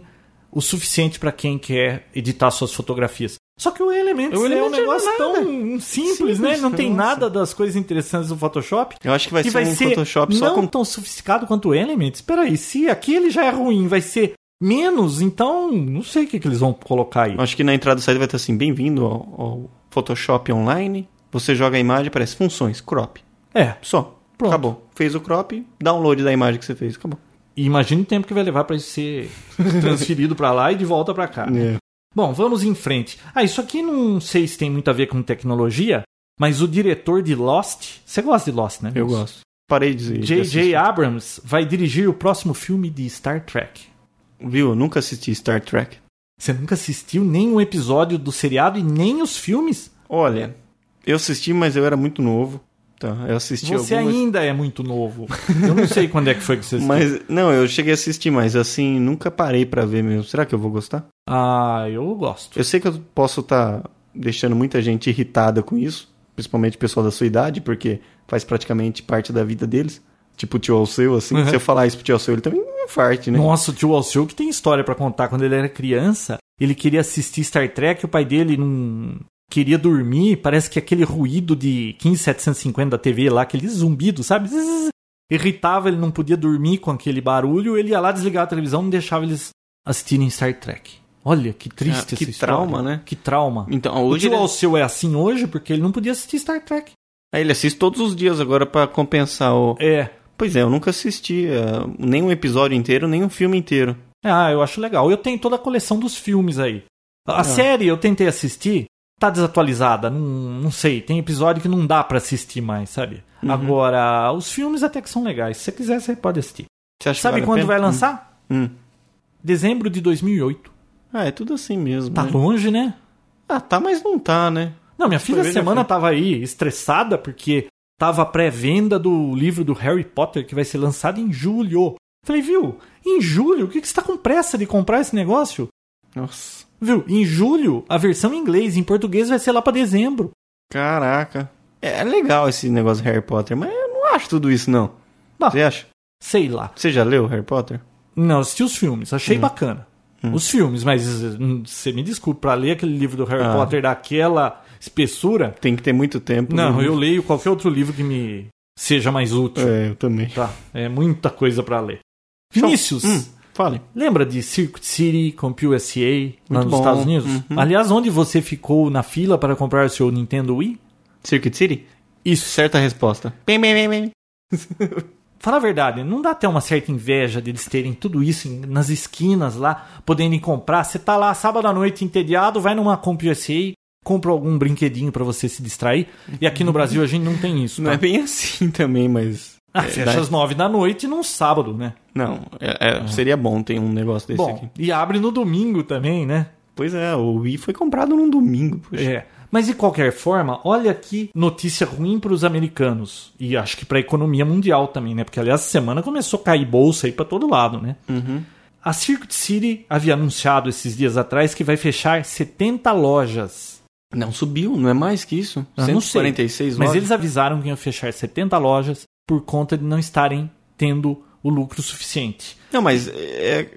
o suficiente para quem quer editar suas fotografias. Só que o Elements O é um Elements é negócio tão simples, Simples, né? Não tem nossa. nada das coisas interessantes do Photoshop. Eu acho que vai que ser vai um ser Photoshop só não com. tão sofisticado quanto o Elements. Espera aí, se aqui ele já é ruim, vai ser menos, então não sei o que, que eles vão colocar aí. Acho que na entrada do site vai estar assim: bem-vindo ao, ao Photoshop Online. Você joga a imagem, aparece funções, crop. É, Só. Pronto. Acabou. Fez o crop, download da imagem que você fez. Acabou. e imagina o tempo que vai levar para isso ser transferido para lá e de volta para cá. É. Bom, vamos em frente. Ah, isso aqui não sei se tem muito a ver com tecnologia, mas o diretor de Lost, você gosta de Lost, né? Eu gosto. Parei de de J.J. Abrams vai dirigir o próximo filme de Star Trek. Viu? Eu nunca assisti Star Trek. Você nunca assistiu nenhum episódio do seriado e nem os filmes? Olha, eu assisti, mas eu era muito novo. Tá, eu assisti Você algumas... ainda é muito novo. Eu não sei quando é que foi que você assistiu. Mas, não, eu cheguei a assistir, mas assim, nunca parei pra ver mesmo. Será que eu vou gostar? Ah, eu gosto. Eu sei que eu posso estar deixando muita gente irritada com isso, principalmente o pessoal da sua idade, porque faz praticamente parte da vida deles. Tipo o tio Alceu, assim. Uhum. Se eu falar isso pro tio Alceu, ele também infarte, né? Nossa, o tio Alceu que tem história pra contar. Quando ele era criança, ele queria assistir Star Trek, o pai dele não queria dormir. Parece que aquele ruído de 15750 da TV lá, aquele zumbido, sabe? Zzz, irritava, ele não podia dormir com aquele barulho. Ele ia lá desligar a televisão, não deixava eles assistirem Star Trek. Olha, que triste Ah, que essa história. trauma, né? Que trauma. Então, O hoje tio ele, Alceu é assim hoje porque ele não podia assistir Star Trek. Aí ele assiste todos os dias agora pra compensar o... É. Pois é, eu nunca assisti eh, nem um episódio inteiro, nem um filme inteiro. Ah, eu acho legal. Eu tenho toda a coleção dos filmes aí. A série eu tentei assistir, tá desatualizada, não, não sei. Tem episódio que não dá pra assistir mais, sabe? Agora, os filmes até que são legais. Se você quiser, você pode assistir. Você Sabe vale quando vai lançar? Hum. Hum. Dezembro de 2008. Ah, é tudo assim mesmo. Tá né? longe, né? Ah, tá, mas não tá, né? Não, minha filha essa semana tava aí estressada porque tava a pré-venda do livro do Harry Potter que vai ser lançado em julho. Falei, viu? Em julho? O que, que você tá com pressa de comprar esse negócio? Nossa. Viu? Em julho, a versão em inglês, em português vai ser lá pra dezembro. Caraca. É legal esse negócio de Harry Potter, mas eu não acho tudo isso, não. Ah. Você acha? Sei lá. Você já leu Harry Potter? Não, assisti os filmes, achei Hum. bacana. Os filmes, mas hum, você me desculpe, pra ler aquele livro do Harry Ah. Potter daquela espessura, Tem que ter muito tempo. não, né? eu leio qualquer outro livro que me seja mais útil. É, eu também. Tá, é muita coisa pra ler. Vinícius, Hum, fale. lembra de Circuit City com USA lá nos bom. Estados Unidos? Uhum. Aliás, onde você ficou na fila para comprar o seu Nintendo Wii? Circuit City? Isso. Certa resposta. Bem, bem, bem, bem. Fala a verdade, não dá até uma certa inveja deles terem tudo isso nas esquinas lá, podendo ir comprar. Você tá lá sábado à noite entediado, vai numa Comp USA, compra algum brinquedinho pra você se distrair. E aqui no Brasil a gente não tem isso, Não tá? é bem assim também, mas. Ah, é, fecha dá- às nove da noite num sábado, né? Não, é- é, seria bom ter um negócio desse Bom, aqui. e abre no domingo também, né? Pois é, o Wii foi comprado num domingo. Poxa. É. Mas de qualquer forma, olha que notícia ruim para os americanos. E acho que para a economia mundial também, né? Porque, aliás, semana começou a cair bolsa aí para todo lado, né? Uhum. A Circuit City havia anunciado esses dias atrás que vai fechar 70 lojas. Não subiu, não é mais que isso. Eu não sei, 146 Mas eles avisaram que iam fechar 70 lojas por conta de não estarem tendo o lucro suficiente. Não, mas é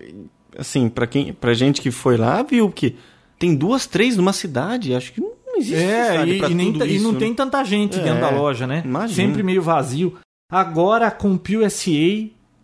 assim, para quem, pra gente que foi lá, viu que tem duas, três numa cidade, acho que não existe É, e, e nem tá- e isso, não né? tem tanta gente É, dentro da loja, né? imagina. Sempre meio vazio. Agora a CompUSA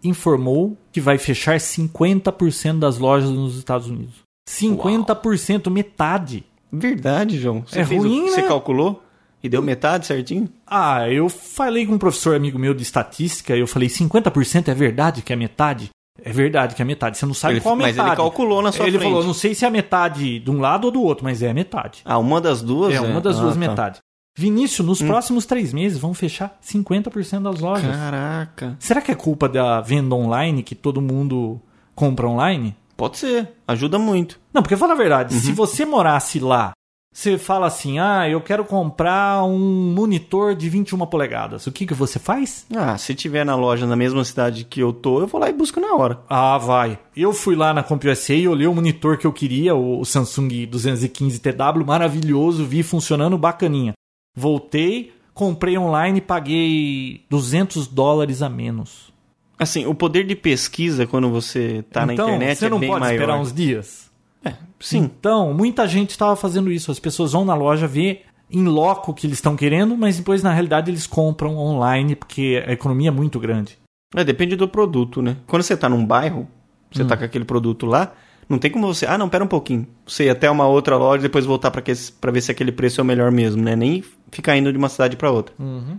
informou que vai fechar 50% das lojas nos Estados Unidos. 50%, metade. Verdade, João. Você É fez o- ruim, Você né? calculou e deu metade certinho? Ah, eu falei com um professor amigo meu de estatística, eu falei 50% é verdade que é metade? É verdade que é metade. Você não sabe Ele- qual mas metade. ele calculou na sua Ele frente. falou, não sei se é metade de um lado ou do outro, mas é metade. Ah, uma das duas? É uma das Ah, duas tá. metades. Vinícius, nos próximos três meses vão fechar 50% das lojas. Caraca. Será que é culpa da venda online que todo mundo compra online? Pode ser. Ajuda muito. Não, porque fala a verdade, Uhum. se você morasse lá, você fala assim: "Ah, eu quero comprar um monitor de 21 polegadas". O que que você faz? Ah, se tiver na loja na mesma cidade que eu tô, eu vou lá e busco na hora. Ah, vai. Eu fui lá na CompUSA e olhei o monitor que eu queria, o Samsung 215 TW, maravilhoso, vi funcionando bacaninha. Voltei, comprei online e paguei 200 dólares a menos. Assim, o poder de pesquisa quando você tá na então, internet você é não bem pode maior. esperar uns dias? É, sim. Então, muita gente estava fazendo isso. As pessoas vão na loja ver em loco o que eles estão querendo, mas depois, na realidade, eles compram online porque a economia é muito grande. É, depende do produto, né? Quando você tá num bairro, você Hum. tá com aquele produto lá, não tem como você. Ah, não, pera um pouquinho. Você ir até uma outra loja e depois voltar pra, que- ver se aquele preço é o melhor mesmo, né? Nem ficar indo de uma cidade pra outra. Uhum.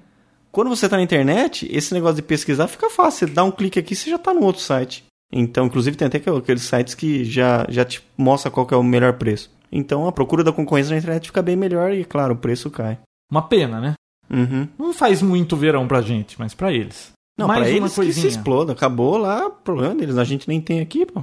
Quando você tá na internet, esse negócio de pesquisar fica fácil. Você dá um clique aqui você já tá no outro site. Então, inclusive, tem até aqueles sites que já, já te mostra qual é o melhor preço. Então, a procura da concorrência na internet fica bem melhor e, claro, o preço cai. Uma pena, né? Uhum. Não faz muito verão pra gente, mas pra eles. Não, Mais pra uma eles que se coisinha. exploda. Acabou lá, problema deles. A gente nem tem aqui, pô.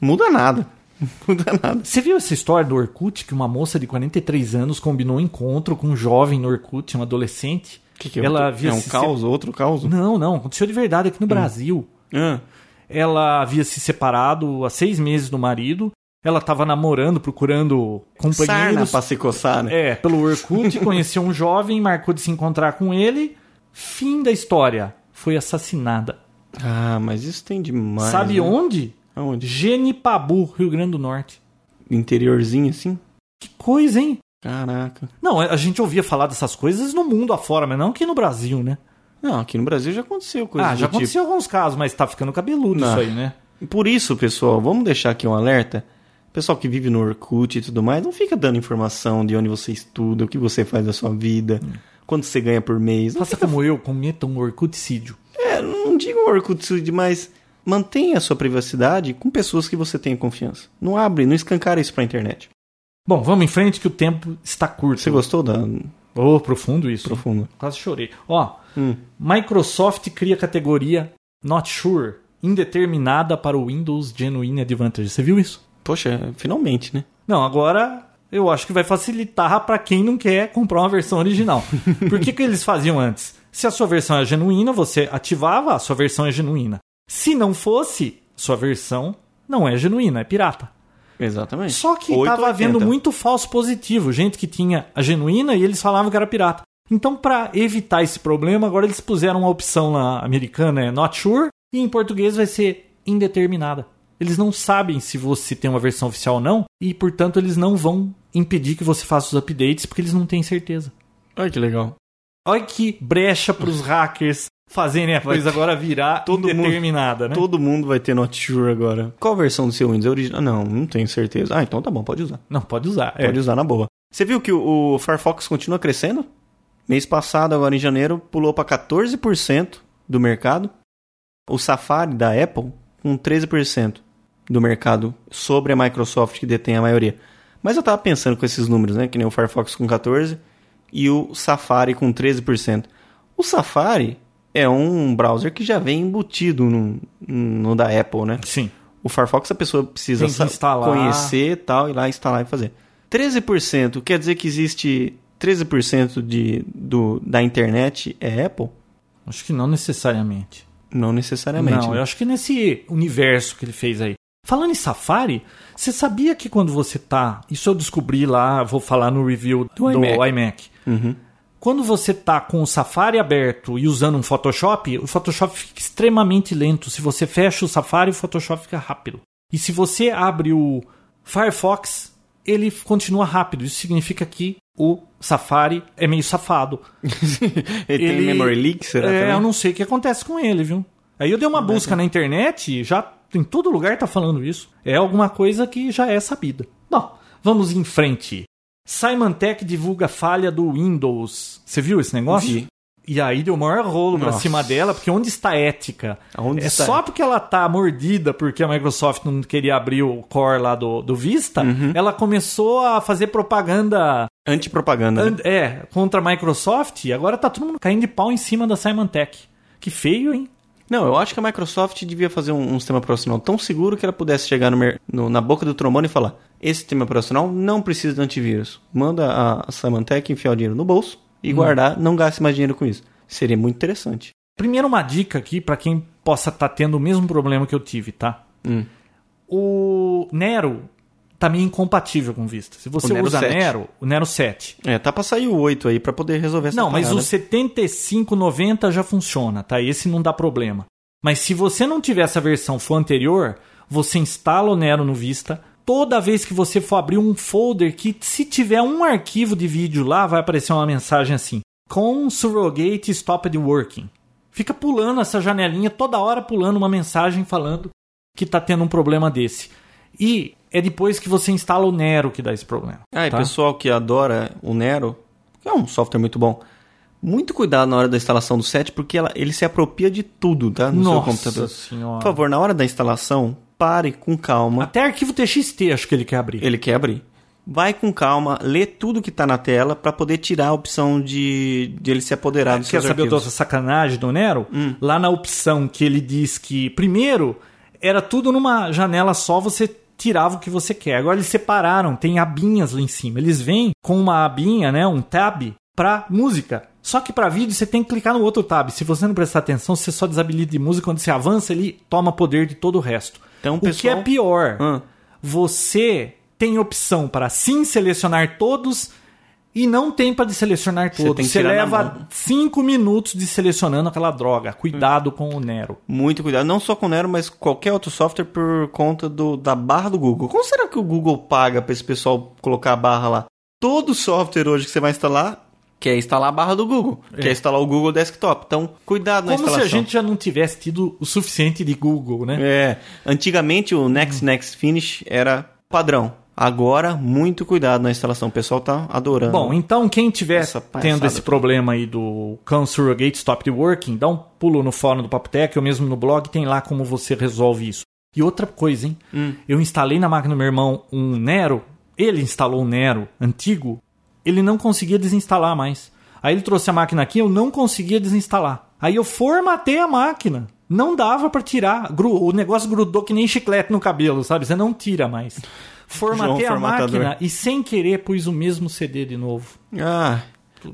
Muda nada. Muda nada. Você viu essa história do Orkut que uma moça de 43 anos combinou um encontro com um jovem no Orkut, um adolescente? Que que é? ela é havia um se caos, outro caos? Não, não, aconteceu de verdade aqui no Brasil. Ah, Ela havia se separado há seis meses do marido. Ela estava namorando, procurando companheiros. pra se coçar, né? É, pelo Orkut, conheceu um jovem, marcou de se encontrar com ele. Fim da história. Foi assassinada. Ah, mas isso tem demais. Sabe né? onde? Aonde? Genipabu, Rio Grande do Norte. Interiorzinho assim? Que coisa, hein? Caraca. Não, a gente ouvia falar dessas coisas no mundo afora, mas não aqui no Brasil, né? Não, aqui no Brasil já aconteceu coisa ah, já tipo. aconteceu alguns casos, mas tá ficando cabeludo Não. isso aí, né? Por isso, pessoal, vamos deixar aqui um alerta. Pessoal que vive no Orkut e tudo mais, não fica dando informação de onde você estuda, o que você faz da sua vida, quanto você ganha por mês. Não, Faça como eu, cometa um orkuticídio. é, não digo Orkut, mas mantenha a sua privacidade com pessoas que você tenha confiança. Não abre, não escancara isso pra internet. Bom, vamos em frente que o tempo está curto. Você gostou da Oh, profundo isso. profunda? Quase chorei. Ó, Hum. Microsoft cria categoria Not Sure, indeterminada para o Windows Genuine Advantage. Você viu isso? Poxa, finalmente, né? Não, agora eu acho que vai facilitar para quem não quer comprar uma versão original. Por que, que eles faziam antes? Se a sua versão é genuína, você ativava, a sua versão é genuína. Se não fosse, sua versão não é genuína, é pirata. Exatamente. Só que 880. estava havendo muito falso positivo, gente que tinha a genuína e eles falavam que era pirata. Então, para evitar esse problema, agora eles puseram uma opção na americana, é not sure, e em português vai ser indeterminada. Eles não sabem se você tem uma versão oficial ou não, e portanto eles não vão impedir que você faça os updates porque eles não têm certeza. Olha que legal. Olha que brecha para os hackers fazerem a coisa agora virar todo mundo- né? Todo mundo vai ter Not Sure agora. Qual versão do seu Windows? É original? Não, não tenho certeza. Ah, então tá bom, pode usar. Não, pode usar. é. Pode usar na boa. Você viu que o, o Firefox continua crescendo? Mês passado, agora em janeiro, pulou para 14% do mercado. O Safari da Apple com 13% do mercado sobre a Microsoft que detém a maioria. Mas eu tava pensando com esses números, né? Que nem o Firefox com 14 e o Safari com 13%. O Safari é um browser que já vem embutido no, no da Apple, né? Sim. O Firefox a pessoa precisa conhecer e tal, ir lá instalar e fazer. 13% quer dizer que existe 13% de, do, da internet é Apple? Acho que não necessariamente. Não necessariamente. Não, né? eu acho que nesse universo que ele fez aí. Falando em Safari, você sabia que quando você tá. Isso eu descobri lá, vou falar no review do, iMac. iMac. Uhum. Quando você tá com o Safari aberto e usando um Photoshop, o Photoshop fica extremamente lento. Se você fecha o Safari, o Photoshop fica rápido. E se você abre o Firefox, ele continua rápido. Isso significa que o Safari é meio safado. ele, tem memory leak, será? É, também? eu não sei o que acontece com ele, viu? Aí eu dei uma busca na internet, já em todo lugar tá falando isso. É alguma coisa que já é sabida. Bom, vamos em frente. Symantec divulga falha do Windows. Você viu esse negócio? Vi. E aí deu o maior rolo pra Nossa. cima dela, porque onde está a ética? Aonde é está só porque ela tá mordida porque a Microsoft não queria abrir o core lá do, do Vista, Uhum. ela começou a fazer propaganda Antipropaganda. né? And- É, contra a Microsoft, e agora tá todo mundo caindo de pau em cima da Symantec. Que feio, hein? Não, eu acho que a Microsoft devia fazer um, um sistema operacional tão seguro que ela pudesse chegar no no- na boca do trombone e falar: esse sistema operacional não precisa de antivírus. Manda a, a Symantec enfiar o dinheiro no bolso e guardar, não gaste mais dinheiro com isso. Seria muito interessante. Primeiro, uma dica aqui pra quem possa estar tendo o mesmo problema que eu tive, tá? Hum. O Nero tá meio incompatível com Vista. Se você O Nero usa 7. Nero, o Nero 7. É, tá pra sair o 8 aí pra poder resolver essa Não, mas parada. o 7590 já funciona, tá? Esse não dá problema. Mas se você não tiver essa versão for anterior, você instala o Nero no Vista. Toda vez que você for abrir um folder que se tiver um arquivo de vídeo lá, vai aparecer uma mensagem assim: com surrogate stopped working. Fica pulando essa janelinha toda hora pulando uma mensagem falando que tá tendo um problema desse. E é depois que você instala o Nero que dá esse problema. Ah, e tá? pessoal que adora o Nero, que é um software muito bom. Muito cuidado na hora da instalação do set, porque ela- ele se apropria de tudo, tá? No seu Nossa computador. senhora. Por favor, na hora da instalação, pare com calma. Até arquivo TXT acho que ele quer abrir. Ele quer abrir. Vai com calma, lê tudo que tá na tela pra poder tirar a opção de, de ele se apoderar dos Quer saber arquivos. outra sacanagem do Nero? Hum. Lá na opção que ele diz que, primeiro, era tudo numa janela só, você tirava o que você quer. Agora eles separaram, tem abinhas lá em cima. Eles vêm com uma abinha, né, um tab para música. Só que para vídeo você tem que clicar no outro tab. Se você não prestar atenção, você só desabilita de música. Quando você avança, ele toma poder de todo o resto. Então, o que é pior, Hã? você tem opção para sim selecionar todos e não tem para selecionar que Você leva mão. 5 minutos de selecionando aquela droga. Cuidado com o Nero. Muito cuidado, não só com o Nero, mas qualquer outro software por conta do, da barra do Google. Como será que o Google paga para esse pessoal colocar a barra lá? Todo software hoje que você vai instalar quer instalar a barra do Google, quer instalar o Google Desktop. Então, cuidado na Como se instalação. a gente já não tivesse tido o suficiente de Google, né? É, antigamente o Next Next Finish era padrão. Agora, muito cuidado na instalação. O pessoal tá adorando. Bom, então quem tiver tendo esse problema aí do Can Surrogate Stop Working, dá um pulo no fórum do Papotec ou mesmo no blog, tem lá como você resolve isso. E outra coisa, hein? Hum. Eu instalei na máquina do meu irmão um Nero, ele instalou um Nero antigo, ele não conseguia desinstalar mais. Aí ele trouxe a máquina aqui, eu não conseguia desinstalar. Aí eu formatei a máquina. Não dava pra tirar. O negócio grudou que nem chiclete no cabelo, sabe? Você não tira mais. Formatei João a formatador. máquina e sem querer pus o mesmo CD de novo. Ah,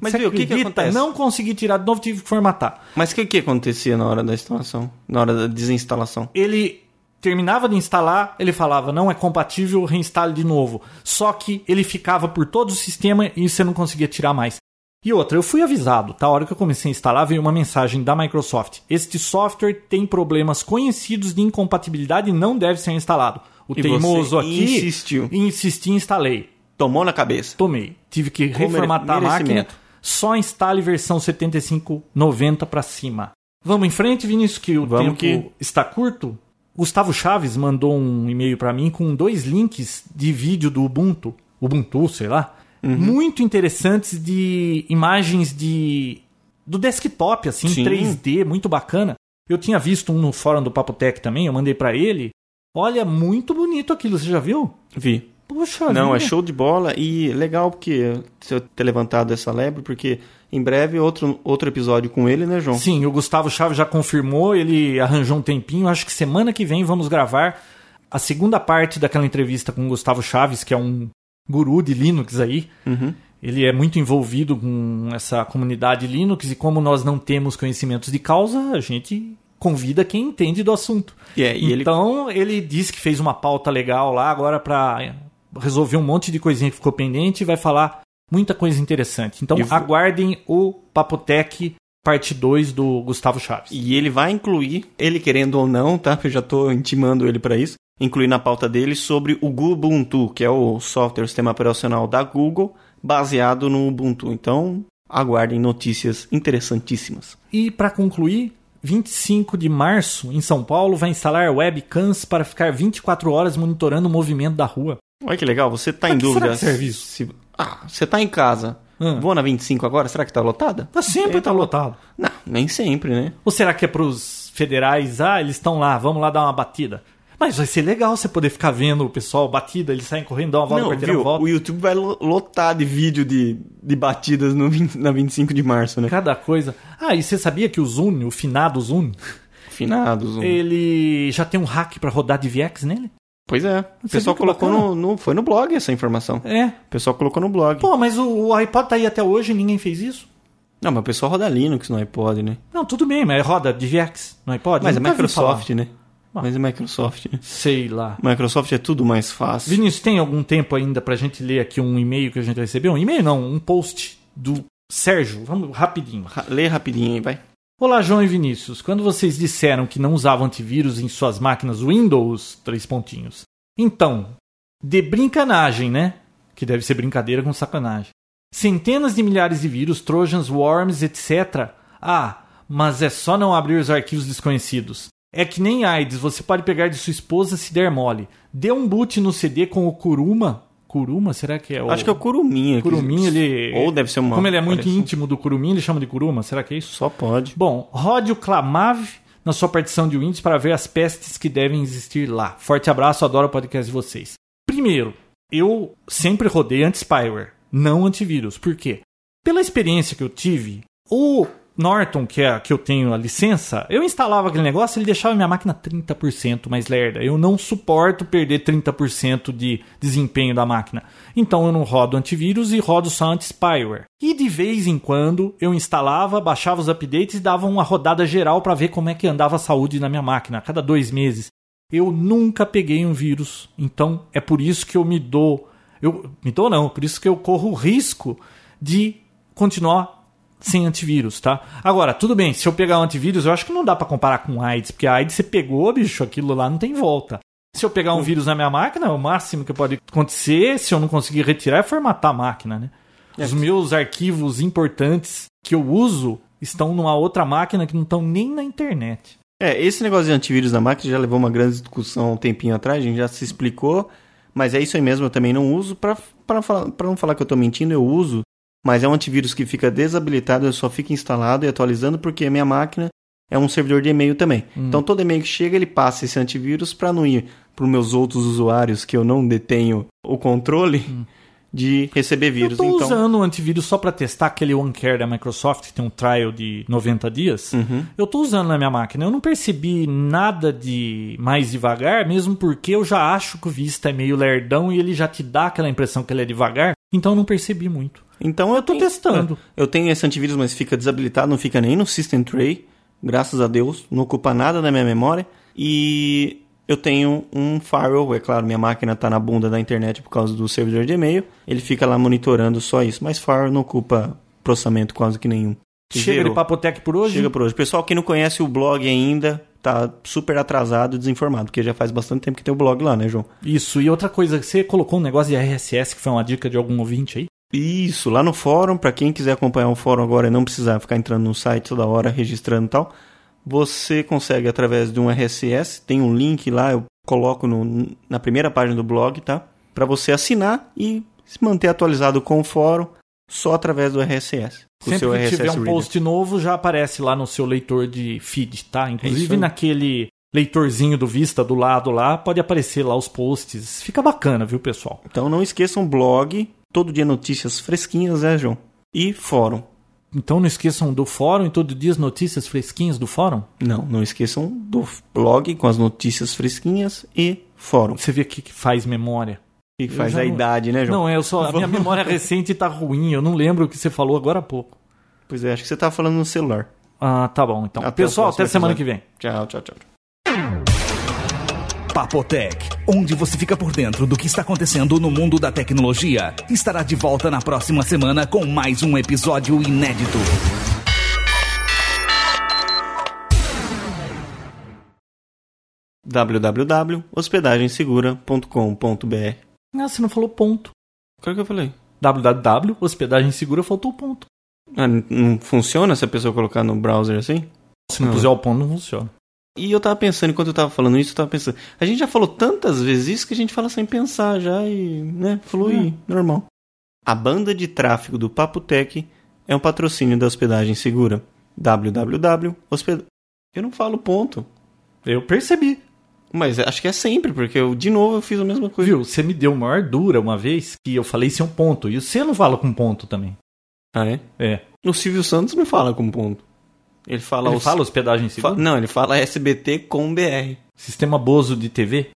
mas viu, o que que acontece? Não consegui tirar de novo, tive que formatar. Mas o que que acontecia na hora da instalação? Na hora da desinstalação? Ele terminava de instalar, ele falava, não é compatível, reinstale de novo. Só que ele ficava por todo o sistema e você não conseguia tirar mais. E outra, eu fui avisado, tá? A hora que eu comecei a instalar, veio uma mensagem da Microsoft. Este software tem problemas conhecidos de incompatibilidade e não deve ser instalado. O E teimoso aqui insistiu. insisti e instalei. Tomou na cabeça. Tomei. Tive que reformatar a máquina. Só instale versão 7590 para cima. Vamos em frente, Vinícius, que o Vamos tempo que- está curto. Gustavo Chaves mandou um e-mail para mim com dois links de vídeo do Ubuntu, Ubuntu, sei lá, Uhum. muito interessantes de imagens de do desktop assim, Sim. 3D, muito bacana. Eu tinha visto um no fórum do Papotec também, eu mandei para ele. Olha, muito bonito aquilo, você já viu? Vi. Puxa Não, é vida. show de bola e legal porque você ter levantado essa lebre, porque em breve outro, outro episódio com ele, né, João? Sim, o Gustavo Chaves já confirmou, ele arranjou um tempinho. Acho que semana que vem vamos gravar a segunda parte daquela entrevista com o Gustavo Chaves, que é um guru de Linux aí. Uhum. Ele é muito envolvido com essa comunidade Linux e como nós não temos conhecimentos de causa, a gente convida quem entende do assunto. E, é, e ele então ele disse que fez uma pauta legal lá agora para resolver um monte de coisinha que ficou pendente e vai falar muita coisa interessante. Então E vo- aguardem o Papotec parte 2 do Gustavo Chaves. E ele vai incluir, ele querendo ou não, tá? Eu já tô intimando ele para isso. Incluir na pauta dele sobre o Ubuntu, que é o software, o sistema operacional da Google, baseado no Ubuntu. Então, aguardem notícias interessantíssimas. E para concluir, 25 de março, em São Paulo, vai instalar webcams para ficar 24 horas monitorando o movimento da rua. Olha que legal, você tá Pra em dúvida. será que se- Ah, você tá em casa. Hum. Vou na 25 agora, será que tá lotada? Mas sempre Ele tá lotado. Não, nem sempre, né? Ou será que é pros federais? Ah, eles estão lá, vamos lá dar uma batida. Mas vai ser legal você poder ficar vendo o pessoal batida, eles saem correndo, dão uma volta, Não, quarteirão, viu? volta. O YouTube vai lo- lotar de vídeo de, de batidas no, 20 na 25 de março, né? Cada coisa. Ah, e você sabia que o Zune, o finado Zune, Finados. um- ele já tem um hack para rodar DVX nele? Pois é. O pessoal colocou no, no- Foi no blog essa informação. É. O pessoal colocou no blog. Pô, mas o, o iPod tá aí até hoje e ninguém fez isso? Não, mas o pessoal roda Linux no iPod, né? Não, tudo bem, mas roda DVX no iPod? Mas é Microsoft, né? Mas é Microsoft, né? Sei lá. Microsoft é tudo mais fácil. Vinícius, tem algum tempo ainda pra gente ler aqui um e-mail que a gente recebeu? Um e-mail não, um post do Sérgio. Vamos rapidinho. Ra- Lê rapidinho aí, vai. Olá, João e Vinícius. Quando vocês disseram que não usavam antivírus em suas máquinas Windows, três pontinhos. Então, de brincanagem, né? Que deve ser brincadeira com sacanagem. Centenas de milhares de vírus, trojans, worms, etc. Ah, mas é só não abrir os arquivos desconhecidos. É que nem AIDS, você pode pegar de sua esposa se der mole. Dê um boot no CD com o Kuruma. Kuruma, será que é o. Acho que é o Kuruminha. que- Kurumin, ele. Ou deve ser uma... Como ele é muito parece- íntimo do Kurumin, ele chama de Kuruma, será que é isso? Só pode. Bom, rode o Clamav na sua partição de Windows para ver as pestes que devem existir lá. Forte abraço, adoro o podcast de vocês. Primeiro, eu sempre rodei anti-spyware, não antivírus. Por quê? Pela experiência que eu tive, o Norton, que é que eu tenho a licença, eu instalava aquele negócio ele deixava minha máquina 30% mais lerda. Eu não suporto perder 30% de desempenho da máquina. Então eu não rodo antivírus e rodo só anti-spyware. E de vez em quando eu instalava, baixava os updates e dava uma rodada geral para ver como é que andava a saúde na minha máquina, a cada dois meses. Eu nunca peguei um vírus, então é por isso que eu me dou. Eu me dou não, por isso que eu corro o risco de continuar sem antivírus, tá? Agora, tudo bem, se eu pegar um antivírus, eu acho que não dá para comparar com AIDS, porque a AIDS você pegou, bicho, aquilo lá não tem volta. Se eu pegar um vírus na minha máquina, o máximo que pode acontecer, se eu não conseguir retirar, é formatar a máquina, né? É. Os meus arquivos importantes que eu uso estão numa outra máquina que não estão nem na internet. É, esse negócio de antivírus na máquina já levou uma grande discussão um tempinho atrás, a gente já se explicou, mas é isso aí mesmo, eu também não uso. Pra não falar que eu tô mentindo, eu uso, mas é um antivírus que fica desabilitado, eu só fico instalado e atualizando porque a minha máquina é um servidor de e-mail também. Então todo e-mail que chega, ele passa esse antivírus para não ir para os meus outros usuários que eu não detenho o controle de receber vírus. eu tô então, usando o antivírus só para testar aquele OneCare da Microsoft, que tem um trial de 90 dias. Uhum. Eu tô usando na minha máquina. Eu não percebi nada de mais devagar, mesmo porque eu já acho que o Vista é meio lerdão e ele já te dá aquela impressão que ele é devagar. Então eu não percebi muito. Então eu tô tenho- testando. Eu tenho esse antivírus, mas fica desabilitado, não fica nem no System Tray, graças a Deus, não ocupa nada da minha memória. E eu tenho um firewall, é claro, minha máquina está na bunda da internet por causa do servidor de e-mail, ele fica lá monitorando só isso, mas firewall não ocupa processamento quase que nenhum. Chega Zero. de Papotec por hoje? Chega por hoje. Pessoal que não conhece o blog ainda, tá super atrasado e desinformado, porque já faz bastante tempo que tem o blog lá, né, João? Isso, e outra coisa, você colocou um negócio de RSS que foi uma dica de algum ouvinte aí? Isso, lá no fórum, para quem quiser acompanhar o fórum agora e não precisar ficar entrando no site toda hora, registrando e tal, você consegue através de um RSS, tem um link lá, eu coloco no- na primeira página do blog, tá? Para você assinar e se manter atualizado com o fórum só através do RSS. Sempre que RSS tiver um Reader. post novo, já aparece lá no seu leitor de feed, tá? isso Inclusive aí. naquele leitorzinho do Vista do lado lá, pode aparecer lá os posts. Fica bacana, viu, pessoal? Então não esqueçam blog, todo dia notícias fresquinhas, né, João? E fórum. Então não esqueçam do fórum e todo dia as notícias fresquinhas do fórum. Não, não esqueçam do blog com as notícias fresquinhas e fórum. Você vê o que que faz memória. Que Eu faz a não- idade, né, João? Não, é, eu só, a minha memória recente tá ruim, eu não lembro o que você falou agora há pouco. Pois é, acho que você tava falando no celular. Ah, tá bom, então. Até o Pessoal, até semana episódio. que vem. Tchau, tchau, tchau. Papotec, onde você fica por dentro do que está acontecendo no mundo da tecnologia, estará de volta na próxima semana com mais um episódio inédito. www.hospedagensegura.com.br Ah, você não falou ponto. Qual que eu falei? www, hospedagem segura, faltou o ponto. Ah, não funciona se a pessoa colocar no browser assim? Se não, Não. puser o ponto, não funciona. E eu tava pensando, enquanto eu tava falando isso, eu tava pensando. A gente já falou tantas vezes isso que a gente fala sem pensar já e, né, flui normal. A banda de tráfego do Papotec é um patrocínio da hospedagem segura. www. Hosped... Eu não falo ponto. Eu percebi. Mas acho que é sempre, porque eu, de novo, eu fiz a mesma coisa. Viu? Você me deu maior dura uma vez que eu falei sem um ponto. E você não fala com ponto também. Ah, é? É. O Silvio Santos não fala com ponto. Ele fala... Ele os- fala hospedagem fa- segura? Não, ele fala SBT com BR. Sistema Bozo de TV?